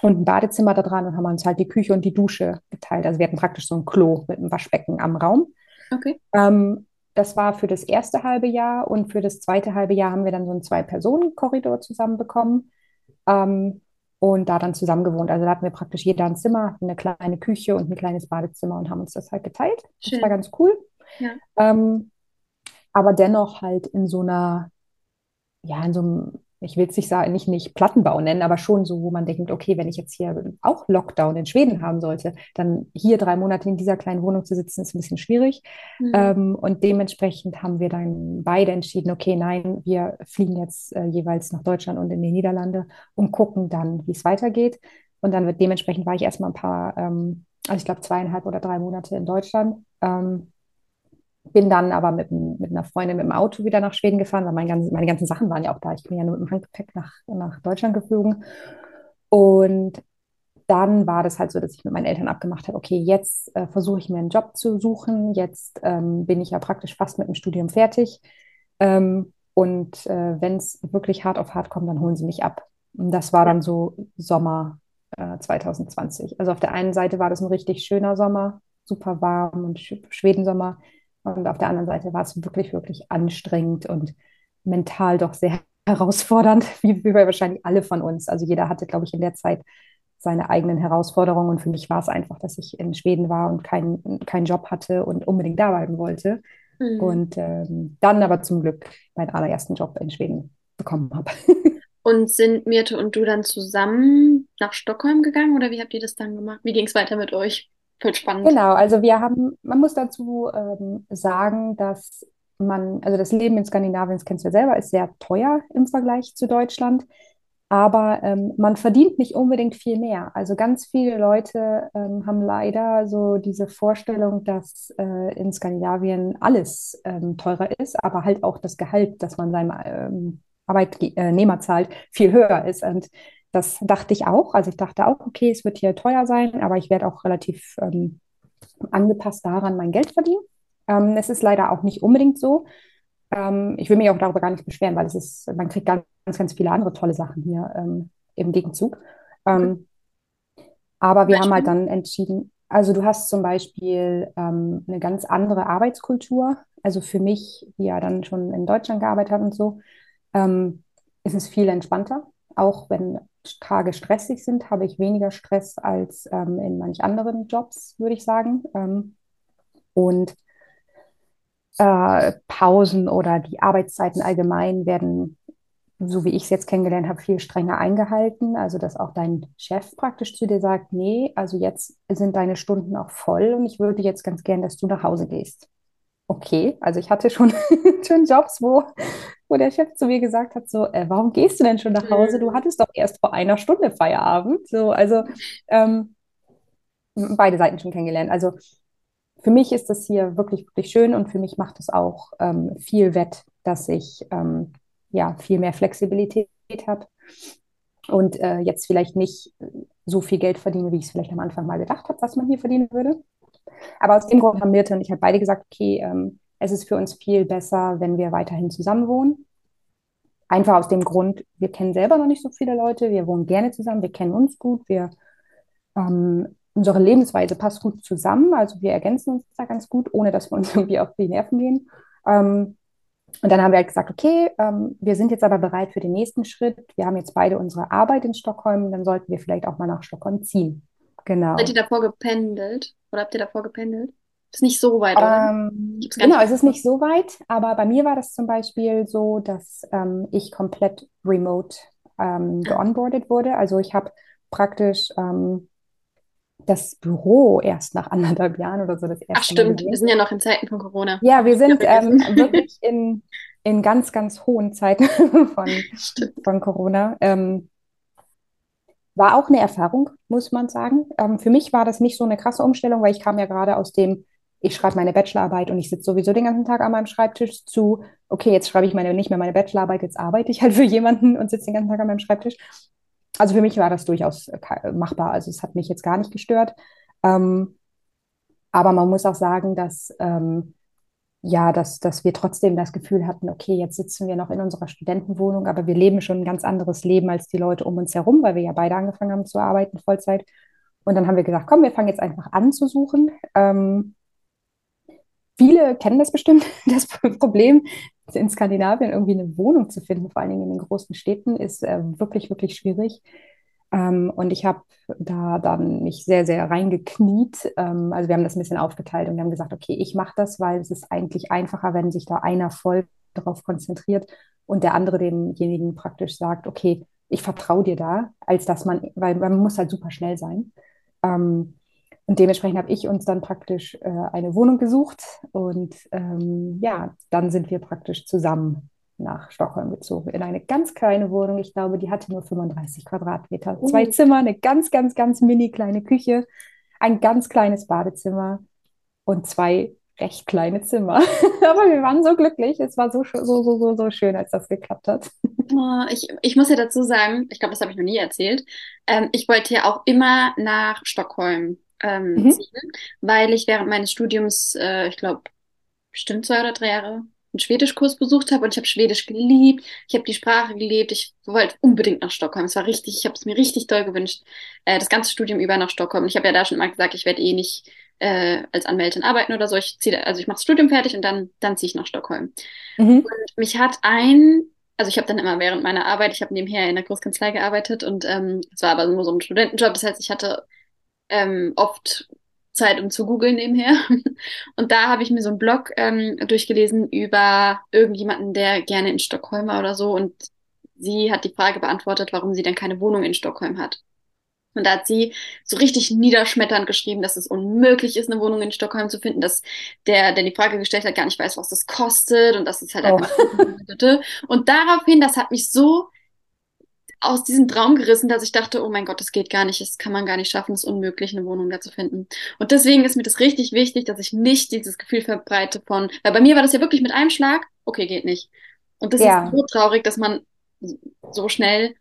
und ein Badezimmer da dran und haben uns halt die Küche und die Dusche geteilt. Also wir hatten praktisch so ein Klo mit einem Waschbecken am Raum. Okay. Ähm, das war für das erste halbe Jahr und für das zweite halbe Jahr haben wir dann so einen Zwei-Personen-Korridor zusammenbekommen ähm, und da dann zusammen gewohnt. Also da hatten wir praktisch jeder ein Zimmer, eine kleine Küche und ein kleines Badezimmer und haben uns das halt geteilt. Schön. Das war ganz cool. Ja. Ähm, aber dennoch halt in so einer, ja, in so einem ich will es nicht sagen, nicht, nicht Plattenbau nennen, aber schon so, wo man denkt, okay, wenn ich jetzt hier auch Lockdown in Schweden haben sollte, dann hier drei Monate in dieser kleinen Wohnung zu sitzen, ist ein bisschen schwierig. Mhm. Ähm, und dementsprechend haben wir dann beide entschieden, okay, nein, wir fliegen jetzt äh, jeweils nach Deutschland und in die Niederlande und gucken dann, wie es weitergeht. Und dann wird dementsprechend war ich erstmal ein paar, ähm, also ich glaube zweieinhalb oder drei Monate in Deutschland. Ähm, bin dann aber mit, mit einer Freundin mit dem Auto wieder nach Schweden gefahren, weil mein ganz, meine ganzen Sachen waren ja auch da. Ich bin ja nur mit dem Handgepäck nach, nach Deutschland geflogen. Und dann war das halt so, dass ich mit meinen Eltern abgemacht habe, okay, jetzt äh, versuche ich mir einen Job zu suchen. Jetzt ähm, bin ich ja praktisch fast mit dem Studium fertig. Ähm, und äh, wenn es wirklich hart auf hart kommt, dann holen sie mich ab. Und das war dann so Sommer äh, 2020. Also auf der einen Seite war das ein richtig schöner Sommer, super warm und Schwedensommer. Und auf der anderen Seite war es wirklich, wirklich anstrengend und mental doch sehr herausfordernd, wie, wie wahrscheinlich alle von uns. Also jeder hatte, glaube ich, in der Zeit seine eigenen Herausforderungen. Und für mich war es einfach, dass ich in Schweden war und keinen kein Job hatte und unbedingt da bleiben wollte. Mhm. Und ähm, dann aber zum Glück meinen allerersten Job in Schweden bekommen habe. Und sind Mirte und du dann zusammen nach Stockholm gegangen oder wie habt ihr das dann gemacht? Wie ging es weiter mit euch? Voll spannend. Genau, also wir haben, man muss dazu ähm, sagen, dass man, also das Leben in Skandinavien, das kennst du ja selber, ist sehr teuer im Vergleich zu Deutschland. Aber ähm, man verdient nicht unbedingt viel mehr. Also ganz viele Leute ähm, haben leider so diese Vorstellung, dass äh, in Skandinavien alles ähm, teurer ist, aber halt auch das Gehalt, das man seinem ähm, Arbeitnehmer zahlt, viel höher ist. Und das dachte ich auch. Also ich dachte auch, okay, es wird hier teuer sein, aber ich werde auch relativ ähm, angepasst daran mein Geld verdienen. Ähm, es ist leider auch nicht unbedingt so. Ähm, ich will mich auch darüber gar nicht beschweren, weil es ist, man kriegt ganz, ganz viele andere tolle Sachen hier ähm, im Gegenzug. Ähm, aber wir haben halt dann entschieden, also du hast zum Beispiel ähm, eine ganz andere Arbeitskultur. Also für mich, die ja dann schon in Deutschland gearbeitet hat und so, ist es viel entspannter. Auch wenn Tage stressig sind, habe ich weniger Stress als ähm, in manch anderen Jobs, würde ich sagen. Ähm, und äh, Pausen oder die Arbeitszeiten allgemein werden, so wie ich es jetzt kennengelernt habe, viel strenger eingehalten. Also, dass auch dein Chef praktisch zu dir sagt, nee, also jetzt sind deine Stunden auch voll und ich würde jetzt ganz gern, dass du nach Hause gehst okay. Also ich hatte schon, schon Jobs, wo, wo der Chef zu mir gesagt hat, so, äh, warum gehst du denn schon nach Hause? Du mhm. hattest doch erst vor einer Stunde Feierabend. So, also ähm, beide Seiten schon kennengelernt. Also für mich ist das hier wirklich, wirklich schön und für mich macht es auch ähm, viel wett, dass ich ähm, ja viel mehr Flexibilität habe und äh, jetzt vielleicht nicht so viel Geld verdiene, wie ich es vielleicht am Anfang mal gedacht habe, was man hier verdienen würde. Aber aus dem Grund haben Mirte und ich halt beide gesagt, okay, ähm, es ist für uns viel besser, wenn wir weiterhin zusammen wohnen. Einfach aus dem Grund, wir kennen selber noch nicht so viele Leute, wir wohnen gerne zusammen, wir kennen uns gut, wir ähm, unsere Lebensweise passt gut zusammen, also wir ergänzen uns da ganz gut, ohne dass wir uns irgendwie auf die Nerven gehen. Ähm, und dann haben wir halt gesagt, okay, ähm, wir sind jetzt aber bereit für den nächsten Schritt. Wir haben jetzt beide unsere Arbeit in Stockholm, dann sollten wir vielleicht auch mal nach Stockholm ziehen. Genau. Seid ihr davor gependelt? Oder habt ihr davor gependelt? Ist nicht so weit, ähm, genau, es ist nicht so weit, aber bei mir war das zum Beispiel so, dass ähm, ich komplett remote ähm, ah. geonboardet wurde. Also ich habe praktisch ähm, das Büro erst nach anderthalb Jahren oder so das erste Ach stimmt, wir sind ja noch in Zeiten von Corona. Ja, wir sind ähm, wirklich in, in ganz, ganz hohen Zeiten von, von Corona. Ähm, war auch eine Erfahrung, muss man sagen. Für mich war das nicht so eine krasse Umstellung, weil ich kam ja gerade aus dem, ich schreibe meine Bachelorarbeit und ich sitze sowieso den ganzen Tag an meinem Schreibtisch zu, okay, jetzt schreibe ich meine, nicht mehr meine Bachelorarbeit, jetzt arbeite ich halt für jemanden und sitze den ganzen Tag an meinem Schreibtisch. Also für mich war das durchaus äh, machbar. Also es hat mich jetzt gar nicht gestört. Ähm, aber man muss auch sagen, dass ähm, ja, dass, dass wir trotzdem das Gefühl hatten, okay, jetzt sitzen wir noch in unserer Studentenwohnung, aber wir leben schon ein ganz anderes Leben als die Leute um uns herum, weil wir ja beide angefangen haben zu arbeiten, Vollzeit. Und dann haben wir gesagt, komm, wir fangen jetzt einfach an zu suchen. Ähm, viele kennen das bestimmt, das Problem, in Skandinavien irgendwie eine Wohnung zu finden, vor allen Dingen in den großen Städten, ist äh, wirklich, wirklich schwierig. Ähm, und ich habe da dann mich sehr, sehr reingekniet. Ähm, also wir haben das ein bisschen aufgeteilt und wir haben gesagt, okay, ich mache das, weil es ist eigentlich einfacher, wenn sich da einer voll darauf konzentriert und der andere demjenigen praktisch sagt, okay, ich vertraue dir da, als dass man, weil man muss halt super schnell sein. Ähm, und dementsprechend habe ich uns dann praktisch äh, eine Wohnung gesucht und ähm, ja, dann sind wir praktisch zusammen nach Stockholm gezogen, in eine ganz kleine Wohnung. Ich glaube, die hatte nur 35 Quadratmeter. Uh. Zwei Zimmer, eine ganz, ganz, ganz mini kleine Küche, ein ganz kleines Badezimmer und zwei recht kleine Zimmer. Aber wir waren so glücklich. Es war so, so, so, so, so schön, als das geklappt hat. Oh, ich, ich muss ja dazu sagen, ich glaube, das habe ich noch nie erzählt. Ähm, ich wollte ja auch immer nach Stockholm ähm, mhm. ziehen, weil ich während meines Studiums, äh, ich glaube, bestimmt zwei oder drei Jahre einen Schwedischkurs besucht habe und ich habe Schwedisch geliebt. Ich habe die Sprache geliebt. Ich wollte unbedingt nach Stockholm. Es war richtig, ich habe es mir richtig doll gewünscht, äh, das ganze Studium über nach Stockholm. Und ich habe ja da schon mal gesagt, ich werde eh nicht äh, als Anwältin arbeiten oder so. Ich ziehe, also ich mache das Studium fertig und dann, dann ziehe ich nach Stockholm. Mhm. Und mich hat ein, also ich habe dann immer während meiner Arbeit, ich habe nebenher in der Großkanzlei gearbeitet und ähm, es war aber nur so ein Studentenjob. Das heißt, ich hatte ähm, oft Zeit, um zu googeln nebenher. Und da habe ich mir so einen Blog ähm, durchgelesen über irgendjemanden, der gerne in Stockholm war oder so. Und sie hat die Frage beantwortet, warum sie denn keine Wohnung in Stockholm hat. Und da hat sie so richtig niederschmetternd geschrieben, dass es unmöglich ist, eine Wohnung in Stockholm zu finden, dass der, der die Frage gestellt hat, gar nicht weiß, was das kostet und dass es halt oh. einfach. und daraufhin, das hat mich so aus diesem Traum gerissen, dass ich dachte, oh mein Gott, das geht gar nicht, das kann man gar nicht schaffen, es ist unmöglich, eine Wohnung da zu finden. Und deswegen ist mir das richtig wichtig, dass ich nicht dieses Gefühl verbreite von, weil bei mir war das ja wirklich mit einem Schlag, okay, geht nicht. Und das ja. ist so traurig, dass man so schnell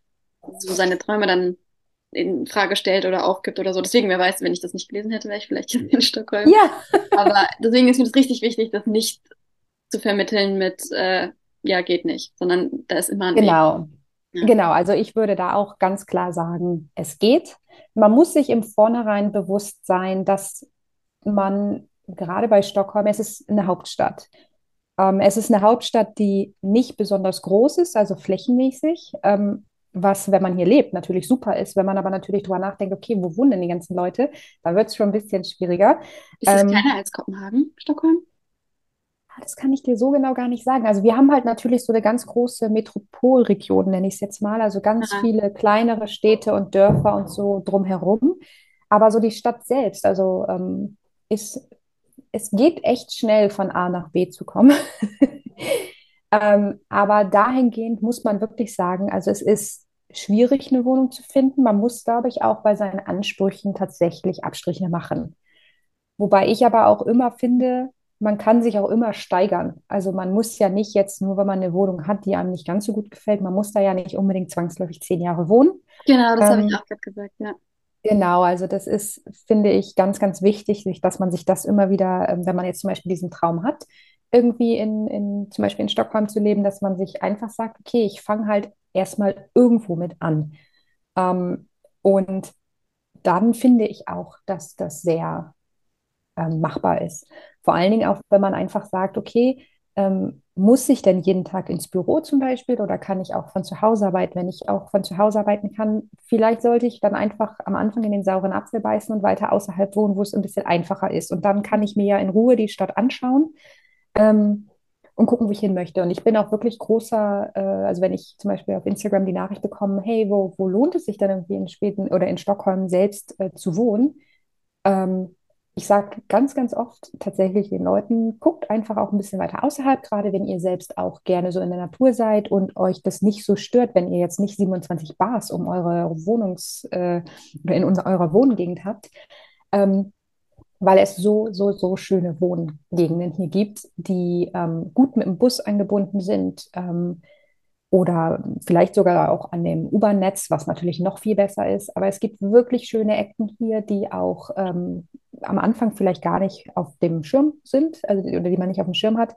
so seine Träume dann in Frage stellt oder aufgibt oder so. Deswegen, wer weiß, wenn ich das nicht gelesen hätte, wäre ich vielleicht in Stockholm. Ja. Aber deswegen ist mir das richtig wichtig, das nicht zu vermitteln mit, äh, ja, geht nicht, sondern da ist immer ein Genau. Weg. Ja. Genau, also ich würde da auch ganz klar sagen, es geht. Man muss sich im Vornherein bewusst sein, dass man gerade bei Stockholm, es ist eine Hauptstadt. Ähm, es ist eine Hauptstadt, die nicht besonders groß ist, also flächenmäßig, ähm, was, wenn man hier lebt, natürlich super ist. Wenn man aber natürlich drüber nachdenkt, okay, wo wohnen denn die ganzen Leute, da wird es schon ein bisschen schwieriger. Ist es ähm, kleiner als Kopenhagen, Stockholm? Das kann ich dir so genau gar nicht sagen. Also wir haben halt natürlich so eine ganz große Metropolregion, nenne ich es jetzt mal. Also ganz Aha. viele kleinere Städte und Dörfer und so drumherum. Aber so die Stadt selbst, also ähm, ist, es geht echt schnell von A nach B zu kommen. ähm, aber dahingehend muss man wirklich sagen, also es ist schwierig, eine Wohnung zu finden. Man muss, glaube ich, auch bei seinen Ansprüchen tatsächlich Abstriche machen. Wobei ich aber auch immer finde, man kann sich auch immer steigern. Also man muss ja nicht jetzt, nur wenn man eine Wohnung hat, die einem nicht ganz so gut gefällt, man muss da ja nicht unbedingt zwangsläufig zehn Jahre wohnen. Genau, das ähm, habe ich auch gerade gesagt, ja. Genau, also das ist, finde ich, ganz, ganz wichtig, dass man sich das immer wieder, ähm, wenn man jetzt zum Beispiel diesen Traum hat, irgendwie in, in zum Beispiel in Stockholm zu leben, dass man sich einfach sagt, okay, ich fange halt erstmal irgendwo mit an. Ähm, und dann finde ich auch, dass das sehr ähm, machbar ist. Vor allen Dingen auch, wenn man einfach sagt, okay, ähm, muss ich denn jeden Tag ins Büro zum Beispiel oder kann ich auch von zu Hause arbeiten? Wenn ich auch von zu Hause arbeiten kann, vielleicht sollte ich dann einfach am Anfang in den sauren Apfel beißen und weiter außerhalb wohnen, wo es ein bisschen einfacher ist. Und dann kann ich mir ja in Ruhe die Stadt anschauen ähm, und gucken, wo ich hin möchte. Und ich bin auch wirklich großer, äh, also wenn ich zum Beispiel auf Instagram die Nachricht bekomme, hey, wo, wo lohnt es sich dann irgendwie in Schweden oder in Stockholm selbst äh, zu wohnen? Ähm, ich sage ganz, ganz oft tatsächlich den Leuten, guckt einfach auch ein bisschen weiter außerhalb, gerade wenn ihr selbst auch gerne so in der Natur seid und euch das nicht so stört, wenn ihr jetzt nicht 27 Bars um eure Wohnungs- äh, oder in eurer Wohngegend habt, ähm, weil es so, so, so schöne Wohngegenden hier gibt, die ähm, gut mit dem Bus angebunden sind, ähm, oder vielleicht sogar auch an dem U-Bahn-Netz, was natürlich noch viel besser ist. Aber es gibt wirklich schöne Ecken hier, die auch ähm, am Anfang vielleicht gar nicht auf dem Schirm sind, also oder die man nicht auf dem Schirm hat,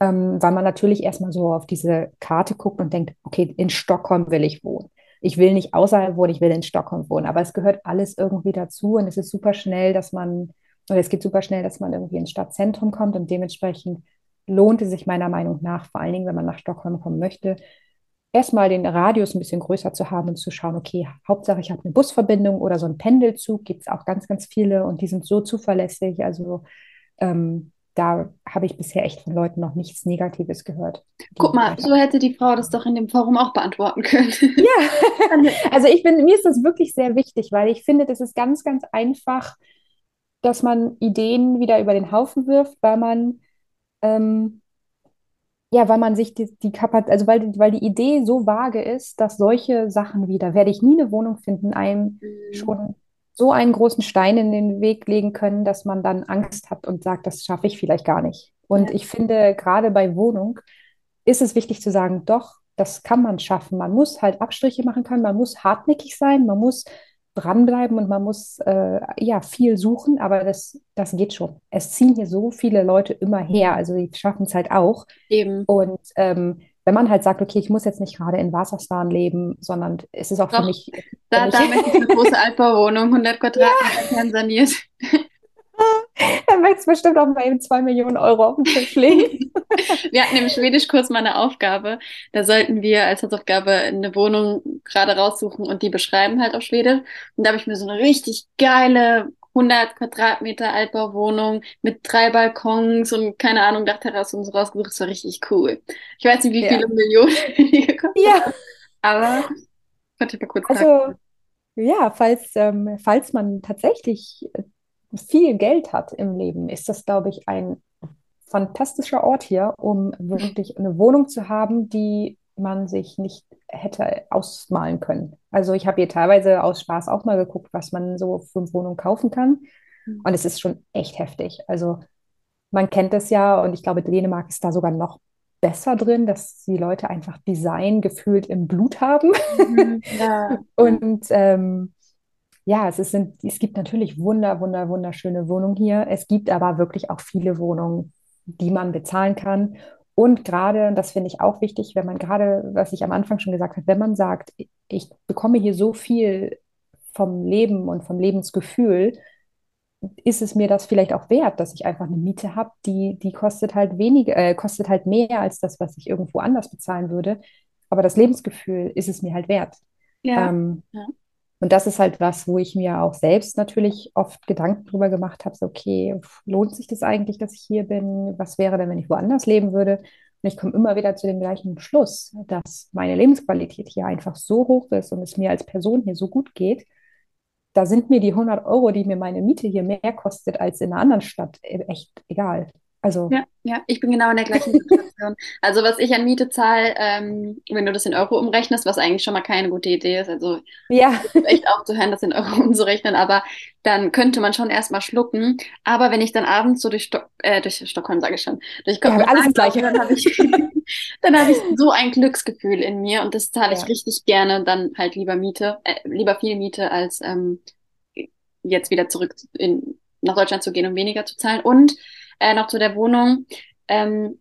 ähm, weil man natürlich erstmal so auf diese Karte guckt und denkt, okay, in Stockholm will ich wohnen. Ich will nicht außerhalb wohnen, ich will in Stockholm wohnen. Aber es gehört alles irgendwie dazu und es ist super schnell, dass man, oder es geht super schnell, dass man irgendwie ins Stadtzentrum kommt und dementsprechend lohnt es sich meiner Meinung nach, vor allen Dingen, wenn man nach Stockholm kommen möchte, erstmal den Radius ein bisschen größer zu haben und zu schauen, okay, Hauptsache ich habe eine Busverbindung oder so einen Pendelzug, gibt es auch ganz, ganz viele und die sind so zuverlässig. Also ähm, da habe ich bisher echt von Leuten noch nichts Negatives gehört. Guck mal, so hätte die Frau das doch in dem Forum auch beantworten können. Ja, also ich bin, mir ist das wirklich sehr wichtig, weil ich finde, das ist ganz, ganz einfach, dass man Ideen wieder über den Haufen wirft, weil man ähm, ja, weil man sich die, die Kapazität, also weil, weil die Idee so vage ist, dass solche Sachen wie, da werde ich nie eine Wohnung finden, einem mhm. schon so einen großen Stein in den Weg legen können, dass man dann Angst hat und sagt, das schaffe ich vielleicht gar nicht. Und ja. ich finde, gerade bei Wohnung ist es wichtig zu sagen, doch, das kann man schaffen. Man muss halt Abstriche machen können, man muss hartnäckig sein, man muss dranbleiben und man muss äh, ja viel suchen, aber das, das geht schon. Es ziehen hier so viele Leute immer her, also die schaffen es halt auch. Eben. Und ähm, wenn man halt sagt, okay, ich muss jetzt nicht gerade in Wasserstein leben, sondern es ist auch Doch, für mich. Da, für da möchte ich eine große Altbauwohnung, 100 Quadratmeter ja. saniert. Dann möchtest du bestimmt auch mal eben zwei Millionen Euro auf den Tisch legen. wir hatten im Schwedischkurs mal eine Aufgabe. Da sollten wir als Hausaufgabe eine Wohnung gerade raussuchen und die beschreiben halt auf Schwedisch. Und da habe ich mir so eine richtig geile 100 Quadratmeter Altbauwohnung mit drei Balkons und keine Ahnung, Dachterrasse und so rausgesucht. Das war richtig cool. Ich weiß nicht, wie viele ja. Millionen die gekostet Ja. Aber konnte ich mal kurz also, sagen. Ja, falls, ähm, falls man tatsächlich viel Geld hat im Leben, ist das, glaube ich, ein fantastischer Ort hier, um wirklich eine Wohnung zu haben, die man sich nicht hätte ausmalen können. Also ich habe hier teilweise aus Spaß auch mal geguckt, was man so für eine Wohnung kaufen kann. Mhm. Und es ist schon echt heftig. Also man kennt es ja und ich glaube, Dänemark ist da sogar noch besser drin, dass die Leute einfach Design gefühlt im Blut haben. Mhm, ja. und ähm, ja, es, ist, es gibt natürlich wunder, wunder, wunderschöne Wohnungen hier. Es gibt aber wirklich auch viele Wohnungen, die man bezahlen kann. Und gerade, das finde ich auch wichtig, wenn man gerade, was ich am Anfang schon gesagt habe, wenn man sagt, ich bekomme hier so viel vom Leben und vom Lebensgefühl, ist es mir das vielleicht auch wert, dass ich einfach eine Miete habe, die, die kostet halt weniger, äh, kostet halt mehr als das, was ich irgendwo anders bezahlen würde. Aber das Lebensgefühl ist es mir halt wert. Ja. Ähm, ja. Und das ist halt was, wo ich mir auch selbst natürlich oft Gedanken drüber gemacht habe, so, okay, lohnt sich das eigentlich, dass ich hier bin? Was wäre denn, wenn ich woanders leben würde? Und ich komme immer wieder zu dem gleichen Schluss, dass meine Lebensqualität hier einfach so hoch ist und es mir als Person hier so gut geht. Da sind mir die 100 Euro, die mir meine Miete hier mehr kostet als in einer anderen Stadt, e-, echt egal. Also. Ja, ja, ich bin genau in der gleichen Situation. also, was ich an Miete zahle, ähm, wenn du das in Euro umrechnest, was eigentlich schon mal keine gute Idee ist, also ja. echt aufzuhören, das in Euro umzurechnen, aber dann könnte man schon erstmal schlucken. Aber wenn ich dann abends so durch, Stock, äh, durch Stockholm, sage ich schon, durch Kopenhagen, ja, alles Gleiche. dann habe ich, dann hab ich so ein Glücksgefühl in mir und das zahle ich ja. richtig gerne, dann halt lieber Miete, äh, lieber viel Miete, als ähm, jetzt wieder zurück in, nach Deutschland zu gehen, um weniger zu zahlen. Und äh, noch zu der Wohnung. Ähm,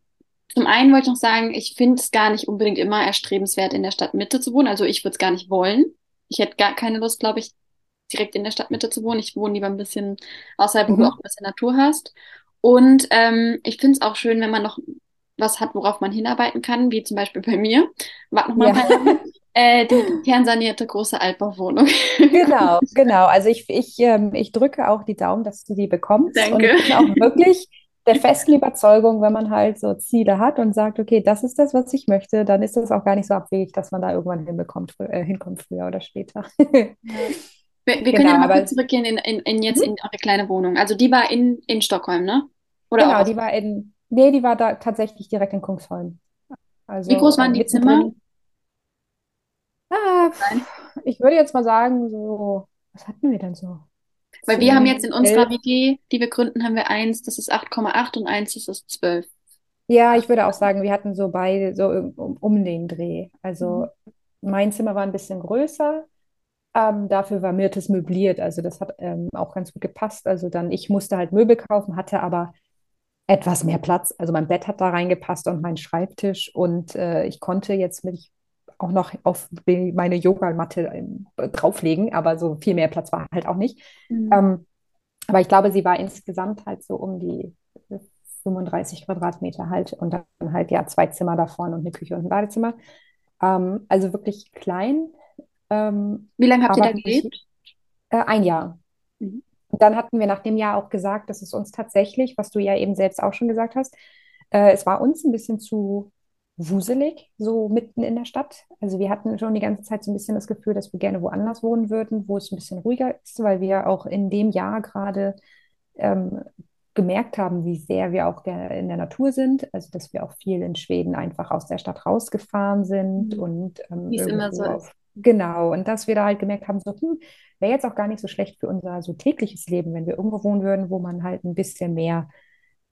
zum einen wollte ich noch sagen, ich finde es gar nicht unbedingt immer erstrebenswert, in der Stadtmitte zu wohnen. Also ich würde es gar nicht wollen. Ich hätte gar keine Lust, glaube ich, direkt in der Stadtmitte zu wohnen. Ich wohne lieber ein bisschen außerhalb, wo mhm. du auch ein bisschen Natur hast. Und ähm, ich finde es auch schön, wenn man noch was hat, worauf man hinarbeiten kann, wie zum Beispiel bei mir. Warte noch mal ja. äh, die kernsanierte große Altbauwohnung. Genau, genau. Also ich, ich, ähm, ich drücke auch die Daumen, dass du die bekommst. Danke. Und ich bin auch wirklich der festen Überzeugung, wenn man halt so Ziele hat und sagt, okay, das ist das, was ich möchte, dann ist es auch gar nicht so abwegig, dass man da irgendwann hinbekommt, äh, hinkommt, früher oder später. Wir, wir genau, können ja mal kurz zurückgehen in, in, in jetzt mhm. in eure kleine Wohnung. Also die war in, in Stockholm, ne? Oder genau, die war in, nee, die war da tatsächlich direkt in Kungsholm. Also, Wie groß waren die Zimmer? Ah, ich würde jetzt mal sagen, so, was hatten wir denn so? Weil wir haben jetzt in unserer WG, die wir gründen, haben wir eins, das ist 8,8 und eins, das ist 12. Ja, ich würde auch sagen, wir hatten so beide so um, um den Dreh. Also Mhm. mein Zimmer war ein bisschen größer, ähm, dafür war Mirtes möbliert. Also das hat ähm, auch ganz gut gepasst. Also dann, ich musste halt Möbel kaufen, hatte aber etwas mehr Platz. Also mein Bett hat da reingepasst und mein Schreibtisch. Und äh, ich konnte jetzt mich auch noch auf meine Yogamatte ähm, drauflegen, aber so viel mehr Platz war halt auch nicht. Mhm. Ähm, aber ich glaube, sie war insgesamt halt so um die 35 Quadratmeter halt und dann halt ja zwei Zimmer da vorne und eine Küche und ein Badezimmer. Ähm, also wirklich klein, ähm, Wie lange habt ihr da gelebt? äh, ein Jahr. Mhm. Dann hatten wir nach dem Jahr auch gesagt, dass es uns tatsächlich, was du ja eben selbst auch schon gesagt hast, äh, es war uns ein bisschen zu wuselig, so mitten in der Stadt. Also wir hatten schon die ganze Zeit so ein bisschen das Gefühl, dass wir gerne woanders wohnen würden, wo es ein bisschen ruhiger ist, weil wir auch in dem Jahr gerade ähm, gemerkt haben, wie sehr wir auch gerne in der Natur sind. Also dass wir auch viel in Schweden einfach aus der Stadt rausgefahren sind Mhm. und ähm, Wie es immer so auf, genau, und dass wir da halt gemerkt haben, so, hm, wäre jetzt auch gar nicht so schlecht für unser so tägliches Leben, wenn wir irgendwo wohnen würden, wo man halt ein bisschen mehr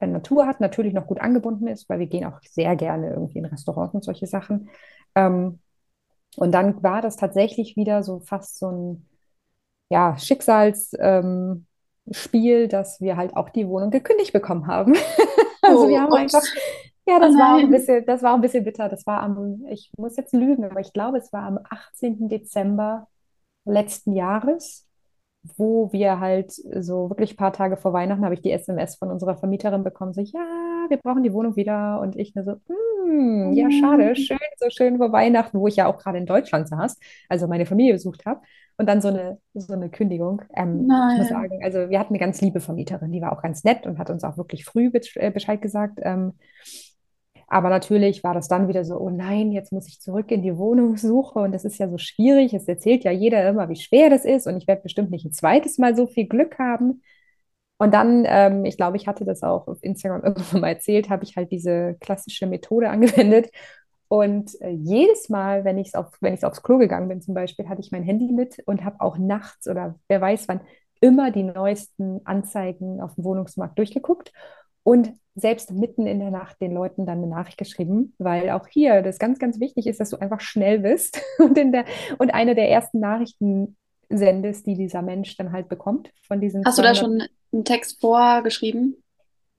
äh, Natur hat, natürlich noch gut angebunden ist, weil wir gehen auch sehr gerne irgendwie in Restaurants und solche Sachen. Ähm, und dann war das tatsächlich wieder so fast so ein ja, Schicksalsspiel, ähm, dass wir halt auch die Wohnung gekündigt bekommen haben. Also wir Oh, haben einfach, ups. ja, Oh das war auch ein bisschen, das war ein bisschen bitter. Das war am, ich muss jetzt lügen, aber ich glaube, es war am 18. Dezember letzten Jahres wo wir halt so wirklich ein paar Tage vor Weihnachten habe ich die SMS von unserer Vermieterin bekommen, so, ja, wir brauchen die Wohnung wieder. Und ich nur so, hm, ja, schade, nein. schön, so schön vor Weihnachten, wo ich ja auch gerade in Deutschland saß, also meine Familie besucht habe. Und dann so eine, so eine Kündigung. Ähm, ich muss sagen, also wir hatten eine ganz liebe Vermieterin, die war auch ganz nett und hat uns auch wirklich früh äh, Bescheid gesagt. Ähm, aber natürlich war das dann wieder so, oh nein, jetzt muss ich zurück in die Wohnungssuche und das ist ja so schwierig. Es erzählt ja jeder immer, wie schwer das ist und ich werde bestimmt nicht ein zweites Mal so viel Glück haben. Und dann, ähm, ich glaube, ich hatte das auch auf Instagram irgendwann mal erzählt, habe ich halt diese klassische Methode angewendet. Und äh, jedes Mal, wenn ich auf, wenn ich aufs Klo gegangen bin, zum Beispiel, hatte ich mein Handy mit und habe auch nachts oder wer weiß wann immer die neuesten Anzeigen auf dem Wohnungsmarkt durchgeguckt und selbst mitten in der Nacht den Leuten dann eine Nachricht geschrieben, weil auch hier das ganz, ganz wichtig ist, dass du einfach schnell bist und, in der, und eine der ersten Nachrichten sendest, die dieser Mensch dann halt bekommt von diesen Hast du da 200 schon einen Text vorgeschrieben?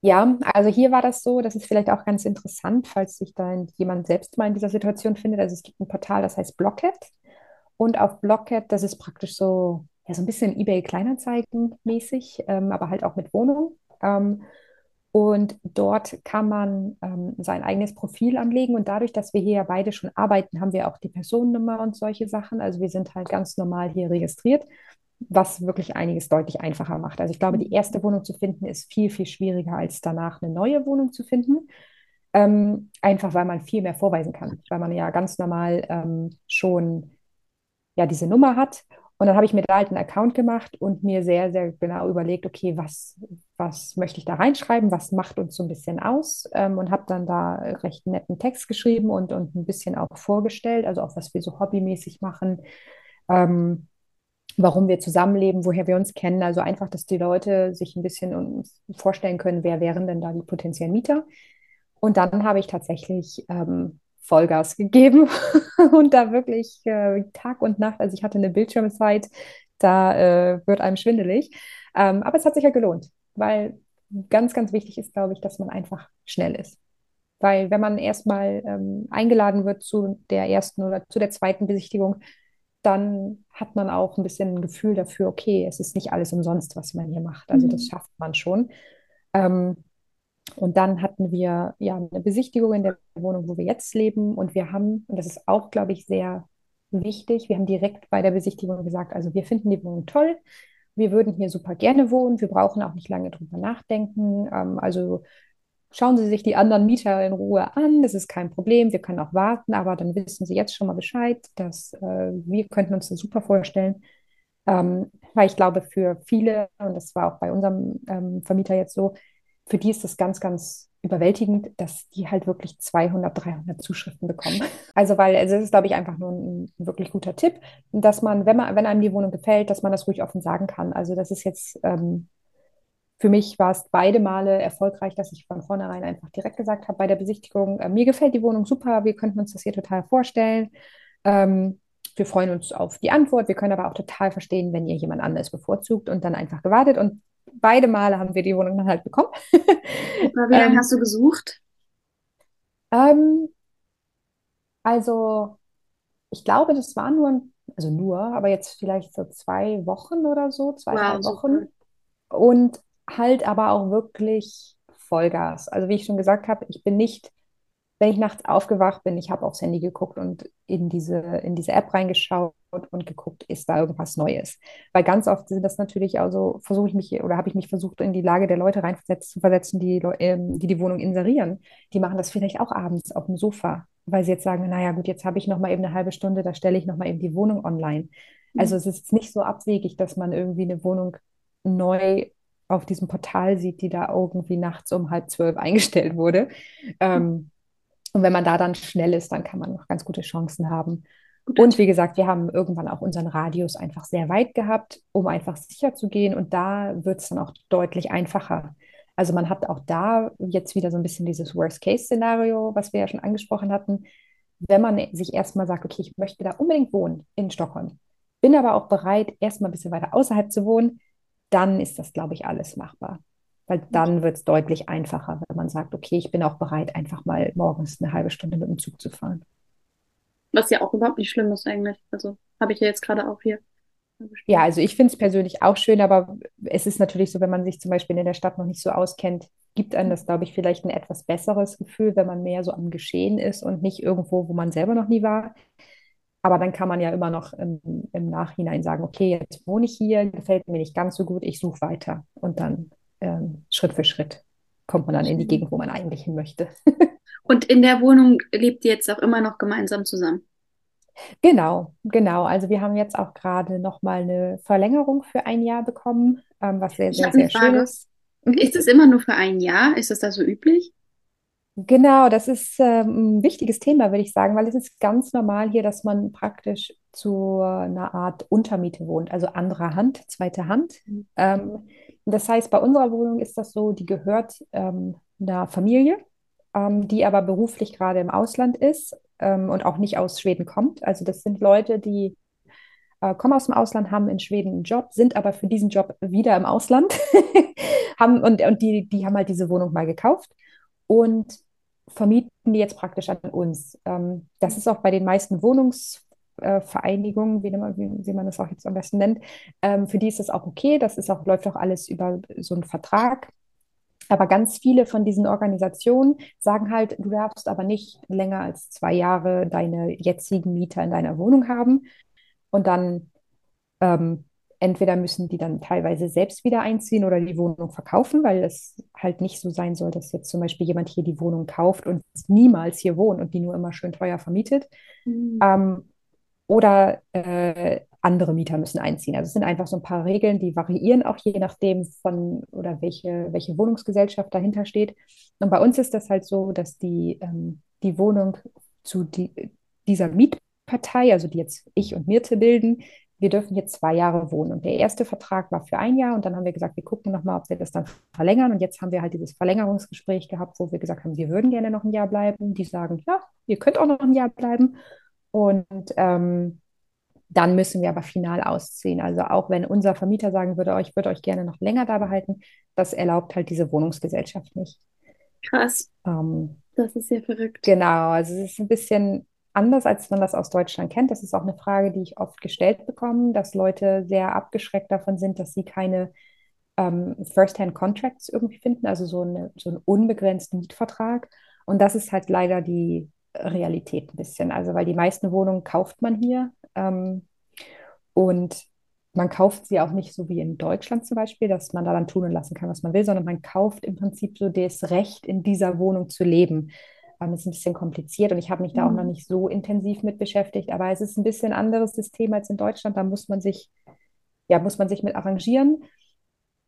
ja, also hier war das so, das ist vielleicht auch ganz interessant, falls sich da jemand selbst mal in dieser Situation findet. Also es gibt ein Portal, das heißt Blocket. Und auf Blocket, das ist praktisch so, ja, so ein bisschen eBay Kleinanzeigen mäßig, ähm, aber halt auch mit Wohnungen. Ähm, und dort kann man ähm, sein eigenes Profil anlegen. Und dadurch, dass wir hier ja beide schon arbeiten, haben wir auch die Personennummer und solche Sachen. Also wir sind halt ganz normal hier registriert, was wirklich einiges deutlich einfacher macht. Also ich glaube, die erste Wohnung zu finden ist viel, viel schwieriger als danach eine neue Wohnung zu finden. Ähm, einfach weil man viel mehr vorweisen kann, weil man ja ganz normal ähm, schon ja diese Nummer hat. Und dann habe ich mir da halt einen Account gemacht und mir sehr, sehr genau überlegt, okay, was, was möchte ich da reinschreiben, was macht uns so ein bisschen aus ähm, und habe dann da recht netten Text geschrieben und, und ein bisschen auch vorgestellt, also auch was wir so hobbymäßig machen, ähm, warum wir zusammenleben, woher wir uns kennen. Also einfach, dass die Leute sich ein bisschen vorstellen können, wer wären denn da die potenziellen Mieter. Und dann habe ich tatsächlich ähm, Vollgas gegeben und da wirklich äh, Tag und Nacht, also ich hatte eine Bildschirmzeit, da äh, wird einem schwindelig. Ähm, aber es hat sich ja gelohnt, weil ganz, ganz wichtig ist, glaube ich, dass man einfach schnell ist. Weil wenn man erstmal ähm, eingeladen wird zu der ersten oder zu der zweiten Besichtigung, dann hat man auch ein bisschen ein Gefühl dafür, okay, es ist nicht alles umsonst, was man hier macht. Also das Mhm. schafft man schon. Ähm, und dann hatten wir ja eine Besichtigung in der Wohnung, wo wir jetzt leben. Und wir haben, und das ist auch, glaube ich, sehr wichtig, wir haben direkt bei der Besichtigung gesagt, also wir finden die Wohnung toll. Wir würden hier super gerne wohnen. Wir brauchen auch nicht lange drüber nachdenken. Ähm, also schauen Sie sich die anderen Mieter in Ruhe an. Das ist kein Problem. Wir können auch warten, aber dann wissen Sie jetzt schon mal Bescheid, dass äh, wir könnten uns das super vorstellen. Ähm, weil ich glaube, für viele, und das war auch bei unserem ähm, Vermieter jetzt so, für die ist das ganz, ganz überwältigend, dass die halt wirklich 200, 300 Zuschriften bekommen. Also, weil, also das ist, glaube ich, einfach nur ein, ein wirklich guter Tipp, dass man, wenn man, wenn einem die Wohnung gefällt, dass man das ruhig offen sagen kann. Also, das ist jetzt, ähm, für mich war es beide Male erfolgreich, dass ich von vornherein einfach direkt gesagt habe bei der Besichtigung, äh, mir gefällt die Wohnung super, wir könnten uns das hier total vorstellen. Ähm, wir freuen uns auf die Antwort. Wir können aber auch total verstehen, wenn ihr jemand anderes bevorzugt und dann einfach gewartet. Und beide Male haben wir die Wohnung dann halt bekommen. Wie lange ähm, hast du gesucht? Ähm, also, ich glaube, das war nur, also nur, aber jetzt vielleicht so zwei Wochen oder so, zwei, wow, drei Wochen. Super. Und halt aber auch wirklich Vollgas. Also, wie ich schon gesagt habe, ich bin nicht wenn ich nachts aufgewacht bin, ich habe aufs Handy geguckt und in diese, in diese App reingeschaut und geguckt, ist da irgendwas Neues. Weil ganz oft sind das natürlich also, versuche ich mich oder habe ich mich versucht, in die Lage der Leute rein zu versetzen, die, ähm, die die Wohnung inserieren. Die machen das vielleicht auch abends auf dem Sofa, weil sie jetzt sagen, naja gut, jetzt habe ich noch mal eben eine halbe Stunde, da stelle ich noch mal eben die Wohnung online. Mhm. Also es ist nicht so abwegig, dass man irgendwie eine Wohnung neu auf diesem Portal sieht, die da irgendwie nachts um halb zwölf eingestellt wurde. Ähm, und wenn man da dann schnell ist, dann kann man noch ganz gute Chancen haben. Und wie gesagt, wir haben irgendwann auch unseren Radius einfach sehr weit gehabt, um einfach sicher zu gehen. Und da wird es dann auch deutlich einfacher. Also man hat auch da jetzt wieder so ein bisschen dieses Worst-Case-Szenario, was wir ja schon angesprochen hatten. Wenn man sich erstmal sagt, okay, ich möchte da unbedingt wohnen in Stockholm, bin aber auch bereit, erstmal ein bisschen weiter außerhalb zu wohnen, dann ist das, glaube ich, alles machbar. Weil dann wird es deutlich einfacher, wenn man sagt, okay, ich bin auch bereit, einfach mal morgens eine halbe Stunde mit dem Zug zu fahren. Was ja auch überhaupt nicht schlimm ist eigentlich. Also habe ich ja jetzt gerade auch hier. Ja, also ich finde es persönlich auch schön, aber es ist natürlich so, wenn man sich zum Beispiel in der Stadt noch nicht so auskennt, gibt einem das, glaube ich, vielleicht ein etwas besseres Gefühl, wenn man mehr so am Geschehen ist und nicht irgendwo, wo man selber noch nie war. Aber dann kann man ja immer noch im, im Nachhinein sagen, okay, jetzt wohne ich hier, gefällt mir nicht ganz so gut, ich suche weiter. Und dann ähm, Schritt für Schritt kommt man dann in die Gegend, wo man eigentlich hin möchte. Und in der Wohnung lebt ihr jetzt auch immer noch gemeinsam zusammen? Genau, genau. Also wir haben jetzt auch gerade nochmal eine Verlängerung für ein Jahr bekommen, ähm, was sehr, sehr, sehr schön ist. Mhm. Ist es immer nur für ein Jahr? Ist das da so üblich? Genau, das ist ähm, ein wichtiges Thema, würde ich sagen, weil es ist ganz normal hier, dass man praktisch zu einer Art Untermiete wohnt, also anderer Hand, zweite Hand. Mhm. Ähm, das heißt, bei unserer Wohnung ist das so, die gehört ähm, einer Familie, ähm, die aber beruflich gerade im Ausland ist ähm, und auch nicht aus Schweden kommt. Also das sind Leute, die äh, kommen aus dem Ausland, haben in Schweden einen Job, sind aber für diesen Job wieder im Ausland haben, und, und die, die haben halt diese Wohnung mal gekauft und vermieten die jetzt praktisch an uns. Ähm, das ist auch bei den meisten Wohnungs Vereinigung, wie, wie, wie, man das auch jetzt am besten nennt, ähm, für die ist das auch okay. Das ist auch, läuft auch alles über so einen Vertrag. Aber ganz viele von diesen Organisationen sagen halt, du darfst aber nicht länger als zwei Jahre deine jetzigen Mieter in deiner Wohnung haben. Und dann ähm, entweder müssen die dann teilweise selbst wieder einziehen oder die Wohnung verkaufen, weil es halt nicht so sein soll, dass jetzt zum Beispiel jemand hier die Wohnung kauft und niemals hier wohnt und die nur immer schön teuer vermietet. Mhm. Ähm, oder äh, andere Mieter müssen einziehen. Also es sind einfach so ein paar Regeln, die variieren auch je nachdem von oder welche, welche Wohnungsgesellschaft dahinter steht. Und bei uns ist das halt so, dass die, ähm, die Wohnung zu die, dieser Mietpartei, also die jetzt ich und Mirte bilden, wir dürfen hier zwei Jahre wohnen. Und der erste Vertrag war für ein Jahr und dann haben wir gesagt, wir gucken nochmal, ob wir das dann verlängern. Und jetzt haben wir halt dieses Verlängerungsgespräch gehabt, wo wir gesagt haben, wir würden gerne noch ein Jahr bleiben. Die sagen, ja, ihr könnt auch noch ein Jahr bleiben. Und ähm, dann müssen wir aber final ausziehen. Also auch wenn unser Vermieter sagen würde, oh, ich würde euch gerne noch länger da behalten, das erlaubt halt diese Wohnungsgesellschaft nicht. Krass. Ähm, das ist ja verrückt. Genau, also es ist ein bisschen anders, als man das aus Deutschland kennt. Das ist auch eine Frage, die ich oft gestellt bekomme, dass Leute sehr abgeschreckt davon sind, dass sie keine ähm, First-Hand-Contracts irgendwie finden, also so, eine, so einen unbegrenzten Mietvertrag. Und das ist halt leider die Realität ein bisschen. Also, weil die meisten Wohnungen kauft man hier ähm, und man kauft sie auch nicht so wie in Deutschland zum Beispiel, dass man da dann tun und lassen kann, was man will, sondern man kauft im Prinzip so das Recht, in dieser Wohnung zu leben. Ähm, das ist ein bisschen kompliziert und ich habe mich da auch noch mhm. nicht so intensiv mit beschäftigt, aber es ist ein bisschen anderes System als in Deutschland. Da muss man sich, ja, muss man sich mit arrangieren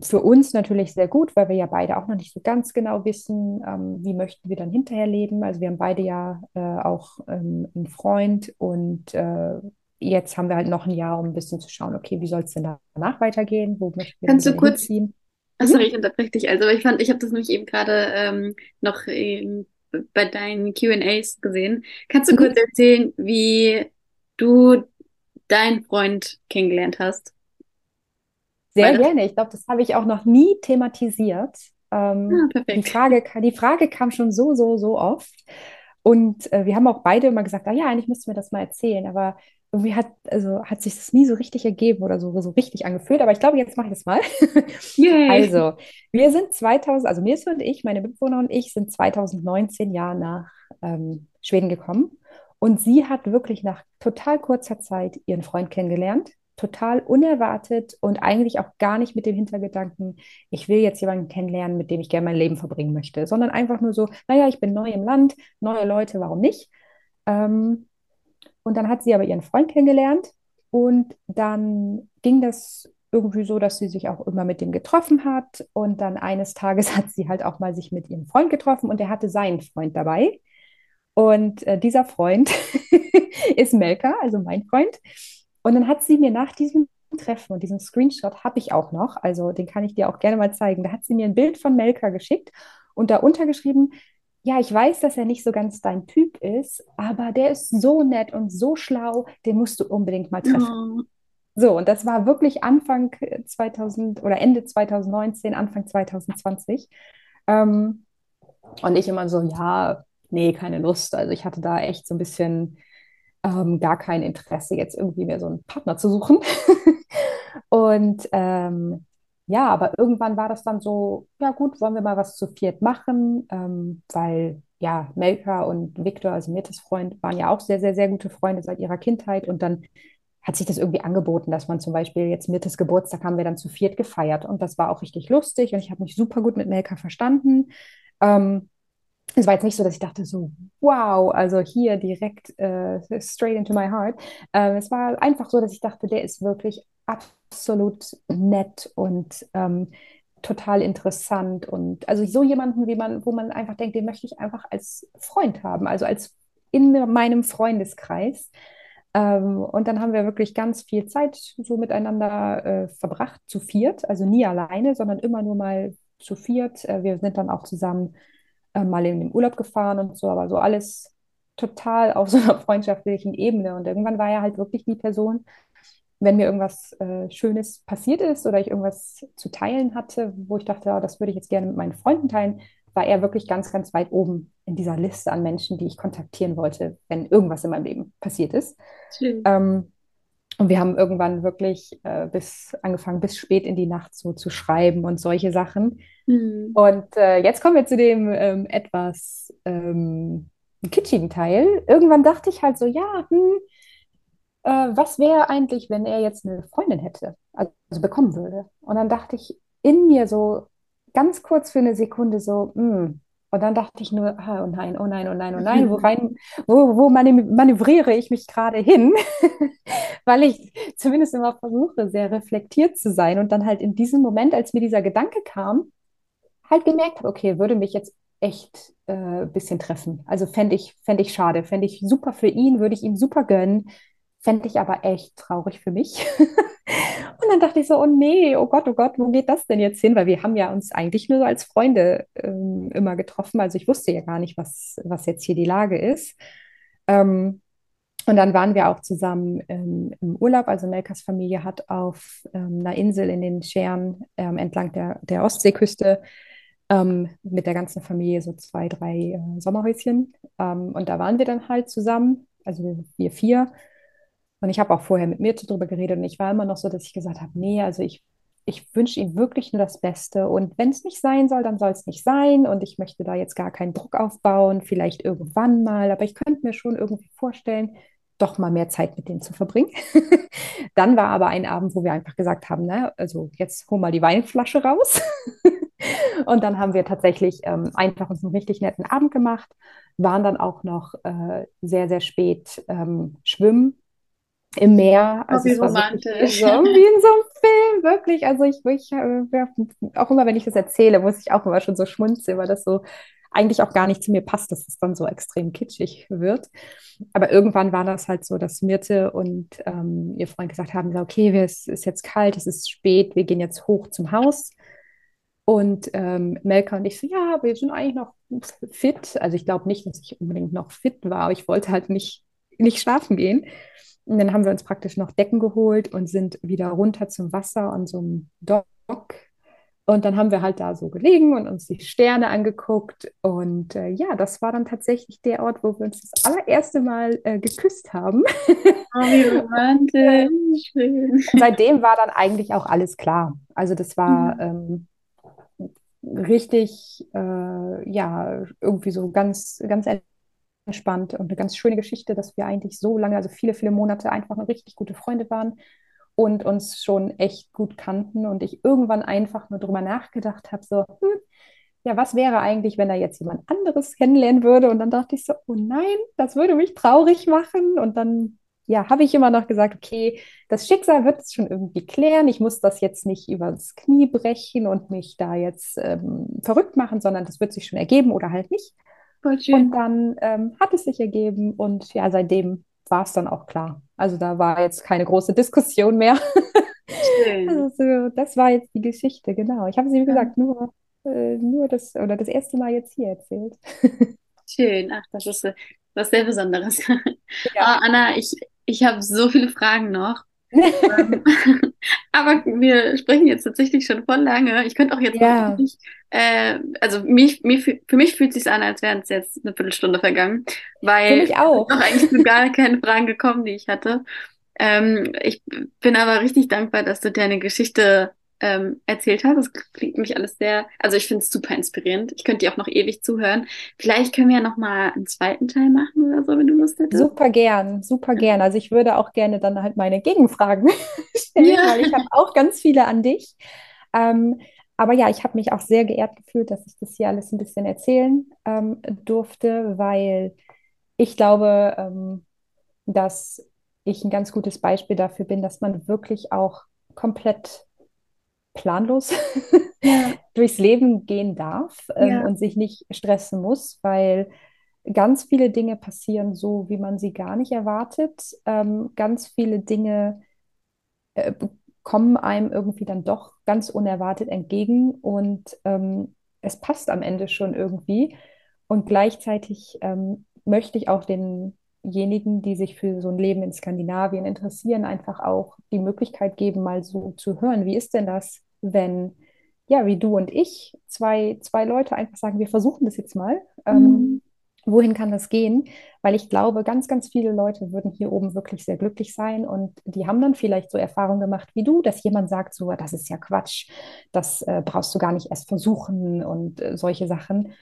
für uns natürlich sehr gut, weil wir ja beide auch noch nicht so ganz genau wissen, ähm, wie möchten wir dann hinterher leben. Also wir haben beide ja äh, auch ähm, einen Freund und äh, jetzt haben wir halt noch ein Jahr, um ein bisschen zu schauen, okay, wie soll es denn danach weitergehen? Wo möchten wir Kannst du kurz, hinziehen? Oh, sorry, ich unterbreche dich. Also ich fand, ich habe das nämlich eben gerade ähm, noch ähm, bei deinen Q&As gesehen. Kannst du kurz Mhm. erzählen, wie du deinen Freund kennengelernt hast? Sehr gerne. Ich glaube, das habe ich auch noch nie thematisiert. ah, Ähm, die perfekt. Frage, die Frage kam schon so, so, so oft. Und äh, wir haben auch beide immer gesagt, ah ja, eigentlich müssten wir das mal erzählen. Aber irgendwie hat, also, hat sich das nie so richtig ergeben oder so, so richtig angefühlt. Aber ich glaube, jetzt mache ich das mal. Yay. Also, wir sind 2000, also Mirce und ich, meine Mitbewohner und ich, sind 2019 Jahr nach ähm, Schweden gekommen. Und sie hat wirklich nach total kurzer Zeit ihren Freund kennengelernt total unerwartet und eigentlich auch gar nicht mit dem Hintergedanken, ich will jetzt jemanden kennenlernen, mit dem ich gerne mein Leben verbringen möchte, sondern einfach nur so, naja, ich bin neu im Land, neue Leute, warum nicht? Ähm, und dann hat sie aber ihren Freund kennengelernt und dann ging das irgendwie so, dass sie sich auch immer mit dem getroffen hat und dann eines Tages hat sie halt auch mal sich mit ihrem Freund getroffen und er hatte seinen Freund dabei. Und äh, dieser Freund ist Melka, also mein Freund. Und dann hat sie mir nach diesem Treffen und diesen Screenshot habe ich auch noch, also den kann ich dir auch gerne mal zeigen. Da hat sie mir ein Bild von Melka geschickt und da untergeschrieben, ja, ich weiß, dass er nicht so ganz dein Typ ist, aber der ist so nett und so schlau, den musst du unbedingt mal treffen. Oh, So, und das war wirklich Anfang 2000 oder Ende 2019, Anfang 2020. Ähm, und ich immer so, ja, nee, keine Lust. Also ich hatte da echt so ein bisschen ähm, gar kein Interesse, jetzt irgendwie mehr so einen Partner zu suchen. Und ähm, ja, aber irgendwann war das dann so, ja gut, wollen wir mal was zu viert machen, ähm, weil ja, Melka und Viktor, also Mirtes Freund, waren ja auch sehr, sehr, sehr gute Freunde seit ihrer Kindheit. Und dann hat sich das irgendwie angeboten, dass man zum Beispiel jetzt Mirtes Geburtstag haben wir dann zu viert gefeiert. Und das war auch richtig lustig und ich habe mich super gut mit Melka verstanden. Ähm, es war jetzt nicht so, dass ich dachte so, wow, also hier direkt äh, straight into my heart. Ähm, es war einfach so, dass ich dachte, der ist wirklich absolut nett und ähm, total interessant und also so jemanden, wie man, wo man einfach denkt, den möchte ich einfach als Freund haben, also als in meinem Freundeskreis. Ähm, und dann haben wir wirklich ganz viel Zeit so miteinander äh, verbracht, zu viert, also nie alleine, sondern immer nur mal zu viert. Äh, wir sind dann auch zusammen äh, mal in den Urlaub gefahren und so, aber so alles total auf so einer freundschaftlichen Ebene. Und irgendwann war er halt wirklich die Person, wenn mir irgendwas äh, Schönes passiert ist oder ich irgendwas zu teilen hatte, wo ich dachte, ja, das würde ich jetzt gerne mit meinen Freunden teilen, war er wirklich ganz, ganz weit oben in dieser Liste an Menschen, die ich kontaktieren wollte, wenn irgendwas in meinem Leben passiert ist. Ähm, und wir haben irgendwann wirklich äh, bis angefangen, bis spät in die Nacht so zu schreiben und solche Sachen. Hm. Und äh, jetzt kommen wir zu dem ähm, etwas ähm, kitschigen Teil. Irgendwann dachte ich halt so, ja, hm, äh, was wäre eigentlich, wenn er jetzt eine Freundin hätte, also bekommen würde? Und dann dachte ich in mir so ganz kurz für eine Sekunde so, hm. Und dann dachte ich nur, ah, oh nein, oh nein, oh nein, oh nein, wo rein, wo, wo manövriere ich mich gerade hin? Weil ich zumindest immer versuche, sehr reflektiert zu sein und dann halt in diesem Moment, als mir dieser Gedanke kam, halt gemerkt habe, okay, würde mich jetzt echt äh, ein bisschen treffen. Also fände ich, fänd ich schade, fände ich super für ihn, würde ich ihm super gönnen, fände ich aber echt traurig für mich. Und dann dachte ich so, oh nee, oh Gott, oh Gott, wo geht das denn jetzt hin? Weil wir haben ja uns eigentlich nur so als Freunde ähm, immer getroffen. Also ich wusste ja gar nicht, was, was jetzt hier die Lage ist. Ähm, und dann waren wir auch zusammen ähm, im Urlaub. Also Melkas Familie hat auf ähm, einer Insel in den Scheren ähm, entlang der, der Ostseeküste ähm, mit der ganzen Familie so zwei, drei äh, Sommerhäuschen. Und da waren wir dann halt zusammen, also wir vier. Und ich habe auch vorher mit mir darüber geredet und ich war immer noch so, dass ich gesagt habe, nee, also ich, ich wünsche ihm wirklich nur das Beste. Und wenn es nicht sein soll, dann soll es nicht sein. Und ich möchte da jetzt gar keinen Druck aufbauen, vielleicht irgendwann mal. Aber ich könnte mir schon irgendwie vorstellen, doch mal mehr Zeit mit denen zu verbringen. Dann war aber ein Abend, wo wir einfach gesagt haben, ne, also jetzt hol mal die Weinflasche raus. Und dann haben wir tatsächlich ähm, einfach uns einen richtig netten Abend gemacht, waren dann auch noch äh, sehr, sehr spät ähm, schwimmen im Meer. Also wie romantisch. so, wie in so einem Film, wirklich. Also ich, ich äh, ja, auch immer, wenn ich das erzähle, muss ich auch immer schon so schmunzeln, weil das so eigentlich auch gar nicht zu mir passt, dass es dann so extrem kitschig wird. Aber irgendwann war das halt so, dass Mirte und ähm, ihr Freund gesagt haben, okay, wir, es ist jetzt kalt, es ist spät, wir gehen jetzt hoch zum Haus. Und ähm, Melka und ich so, ja, wir sind eigentlich noch fit. Also ich glaube nicht, dass ich unbedingt noch fit war, aber ich wollte halt nicht, nicht schlafen gehen. Und dann haben wir uns praktisch noch Decken geholt und sind wieder runter zum Wasser an so einem Dock. Und dann haben wir halt da so gelegen und uns die Sterne angeguckt. Und äh, ja, das war dann tatsächlich der Ort, wo wir uns das allererste Mal äh, geküsst haben. Oh, wie romantisch. Schön. Seitdem war dann eigentlich auch alles klar. Also das war mhm. ähm, richtig, äh, ja, irgendwie so ganz, ganz entspannt und eine ganz schöne Geschichte, dass wir eigentlich so lange, also viele, viele Monate einfach eine richtig gute Freunde waren und uns schon echt gut kannten und ich irgendwann einfach nur drüber nachgedacht habe, so, hm, ja, was wäre eigentlich, wenn er jetzt jemand anderes kennenlernen würde? Und dann dachte ich so, oh nein, das würde mich traurig machen. Und dann, ja, habe ich immer noch gesagt, okay, das Schicksal wird es schon irgendwie klären. Ich muss das jetzt nicht übers Knie brechen und mich da jetzt ähm, verrückt machen, sondern das wird sich schon ergeben oder halt nicht. Und dann ähm, hat es sich ergeben und ja, seitdem war es dann auch klar. Also da war jetzt keine große Diskussion mehr. Schön. Also, das war jetzt die Geschichte, genau. Ich habe sie, wie gesagt, nur, äh, nur das oder das erste Mal jetzt hier erzählt. Schön, ach, das ist was sehr Besonderes. Ja. Oh, Anna, ich, ich habe so viele Fragen noch. Ähm, aber wir sprechen jetzt tatsächlich schon voll lange. Ich könnte auch jetzt ja. nicht, äh, also mich, mich, für mich fühlt es sich an, als wären es jetzt eine Viertelstunde vergangen, weil noch eigentlich gar keine Fragen gekommen, die ich hatte. Ähm, ich bin aber richtig dankbar, dass du deine Geschichte ähm, erzählt hast. Das klingt mich alles sehr, also ich finde es super inspirierend. Ich könnte dir auch noch ewig zuhören. Vielleicht können wir ja noch mal einen zweiten Teil machen oder so, wenn du Lust hättest. Super gern, super gern. Also ich würde auch gerne dann halt meine Gegenfragen stellen, ja. weil ich habe auch ganz viele an dich. Ähm, aber ja, ich habe mich auch sehr geehrt gefühlt, dass ich das hier alles ein bisschen erzählen ähm, durfte, weil ich glaube, ähm, dass ich ein ganz gutes Beispiel dafür bin, dass man wirklich auch komplett planlos ja. durchs Leben gehen darf ähm, ja. und sich nicht stressen muss, weil ganz viele Dinge passieren so, wie man sie gar nicht erwartet. Ähm, ganz viele Dinge äh, kommen einem irgendwie dann doch ganz unerwartet entgegen und ähm, es passt am Ende schon irgendwie. Und gleichzeitig ähm, möchte ich auch denjenigen, die sich für so ein Leben in Skandinavien interessieren, einfach auch die Möglichkeit geben, mal so zu hören, wie ist denn das, wenn, ja, wie du und ich, zwei, zwei Leute einfach sagen, wir versuchen das jetzt mal. Ähm, mhm. Ähm, wohin kann das gehen? Weil ich glaube, ganz, ganz viele Leute würden hier oben wirklich sehr glücklich sein und die haben dann vielleicht so Erfahrungen gemacht wie du, dass jemand sagt, so, das ist ja Quatsch, das äh, brauchst du gar nicht erst versuchen und äh, solche Sachen.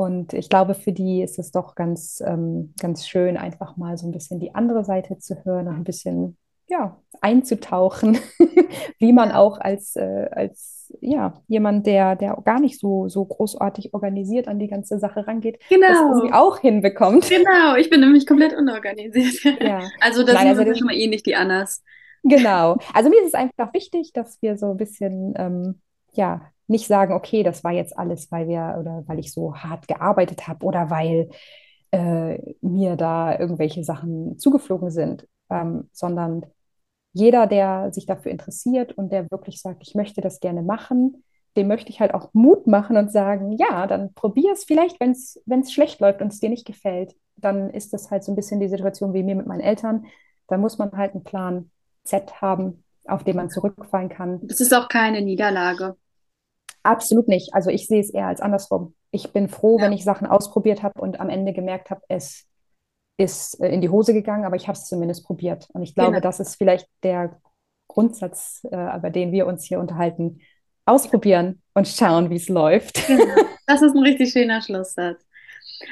Und ich glaube, für die ist es doch ganz, ähm, ganz schön, einfach mal so ein bisschen die andere Seite zu hören und ein bisschen ja, einzutauchen, wie man auch als, äh, als ja, jemand, der, der gar nicht so, so großartig organisiert an die ganze Sache rangeht, genau. das irgendwie auch hinbekommt. Genau, ich bin nämlich komplett unorganisiert. Ja. Also das Nein, also das schon mal ähnlich, die Annas. Genau. Also mir ist es einfach wichtig, dass wir so ein bisschen, ähm, ja, nicht sagen, okay, das war jetzt alles, weil wir oder weil ich so hart gearbeitet habe oder weil äh, mir da irgendwelche Sachen zugeflogen sind, ähm, sondern jeder, der sich dafür interessiert und der wirklich sagt, ich möchte das gerne machen, dem möchte ich halt auch Mut machen und sagen, ja, dann probier es vielleicht, wenn es schlecht läuft und es dir nicht gefällt, dann ist das halt so ein bisschen die Situation wie mir mit meinen Eltern. Da muss man halt einen Plan Z haben, auf den man zurückfallen kann. Das ist auch keine Niederlage. Absolut nicht. Also ich sehe es eher als andersrum. Ich bin froh, ja. wenn ich Sachen ausprobiert habe und am Ende gemerkt habe, es ist äh, in die Hose gegangen, aber ich habe es zumindest probiert. Und ich glaube, genau. das ist vielleicht der Grundsatz, äh, über den wir uns hier unterhalten. Ausprobieren und schauen, wie es läuft. Genau. Das ist ein richtig schöner Schlusssatz.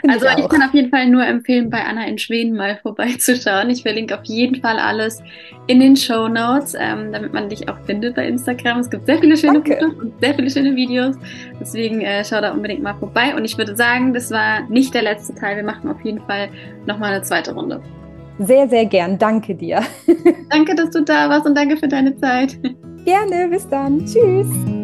Also ich, ich, kann auf jeden Fall nur empfehlen, bei Anna in Schweden mal vorbeizuschauen. Ich verlinke auf jeden Fall alles in den Show Notes, ähm, damit man dich auch findet bei Instagram. Es gibt sehr viele schöne Danke. Fotos und sehr viele schöne Videos. Deswegen äh, schau da unbedingt mal vorbei. Und ich würde sagen, das war nicht der letzte Teil. Wir machen auf jeden Fall nochmal eine zweite Runde. Sehr, sehr gern. Danke dir. danke, dass du da warst und danke für deine Zeit. Gerne. Bis dann. Tschüss.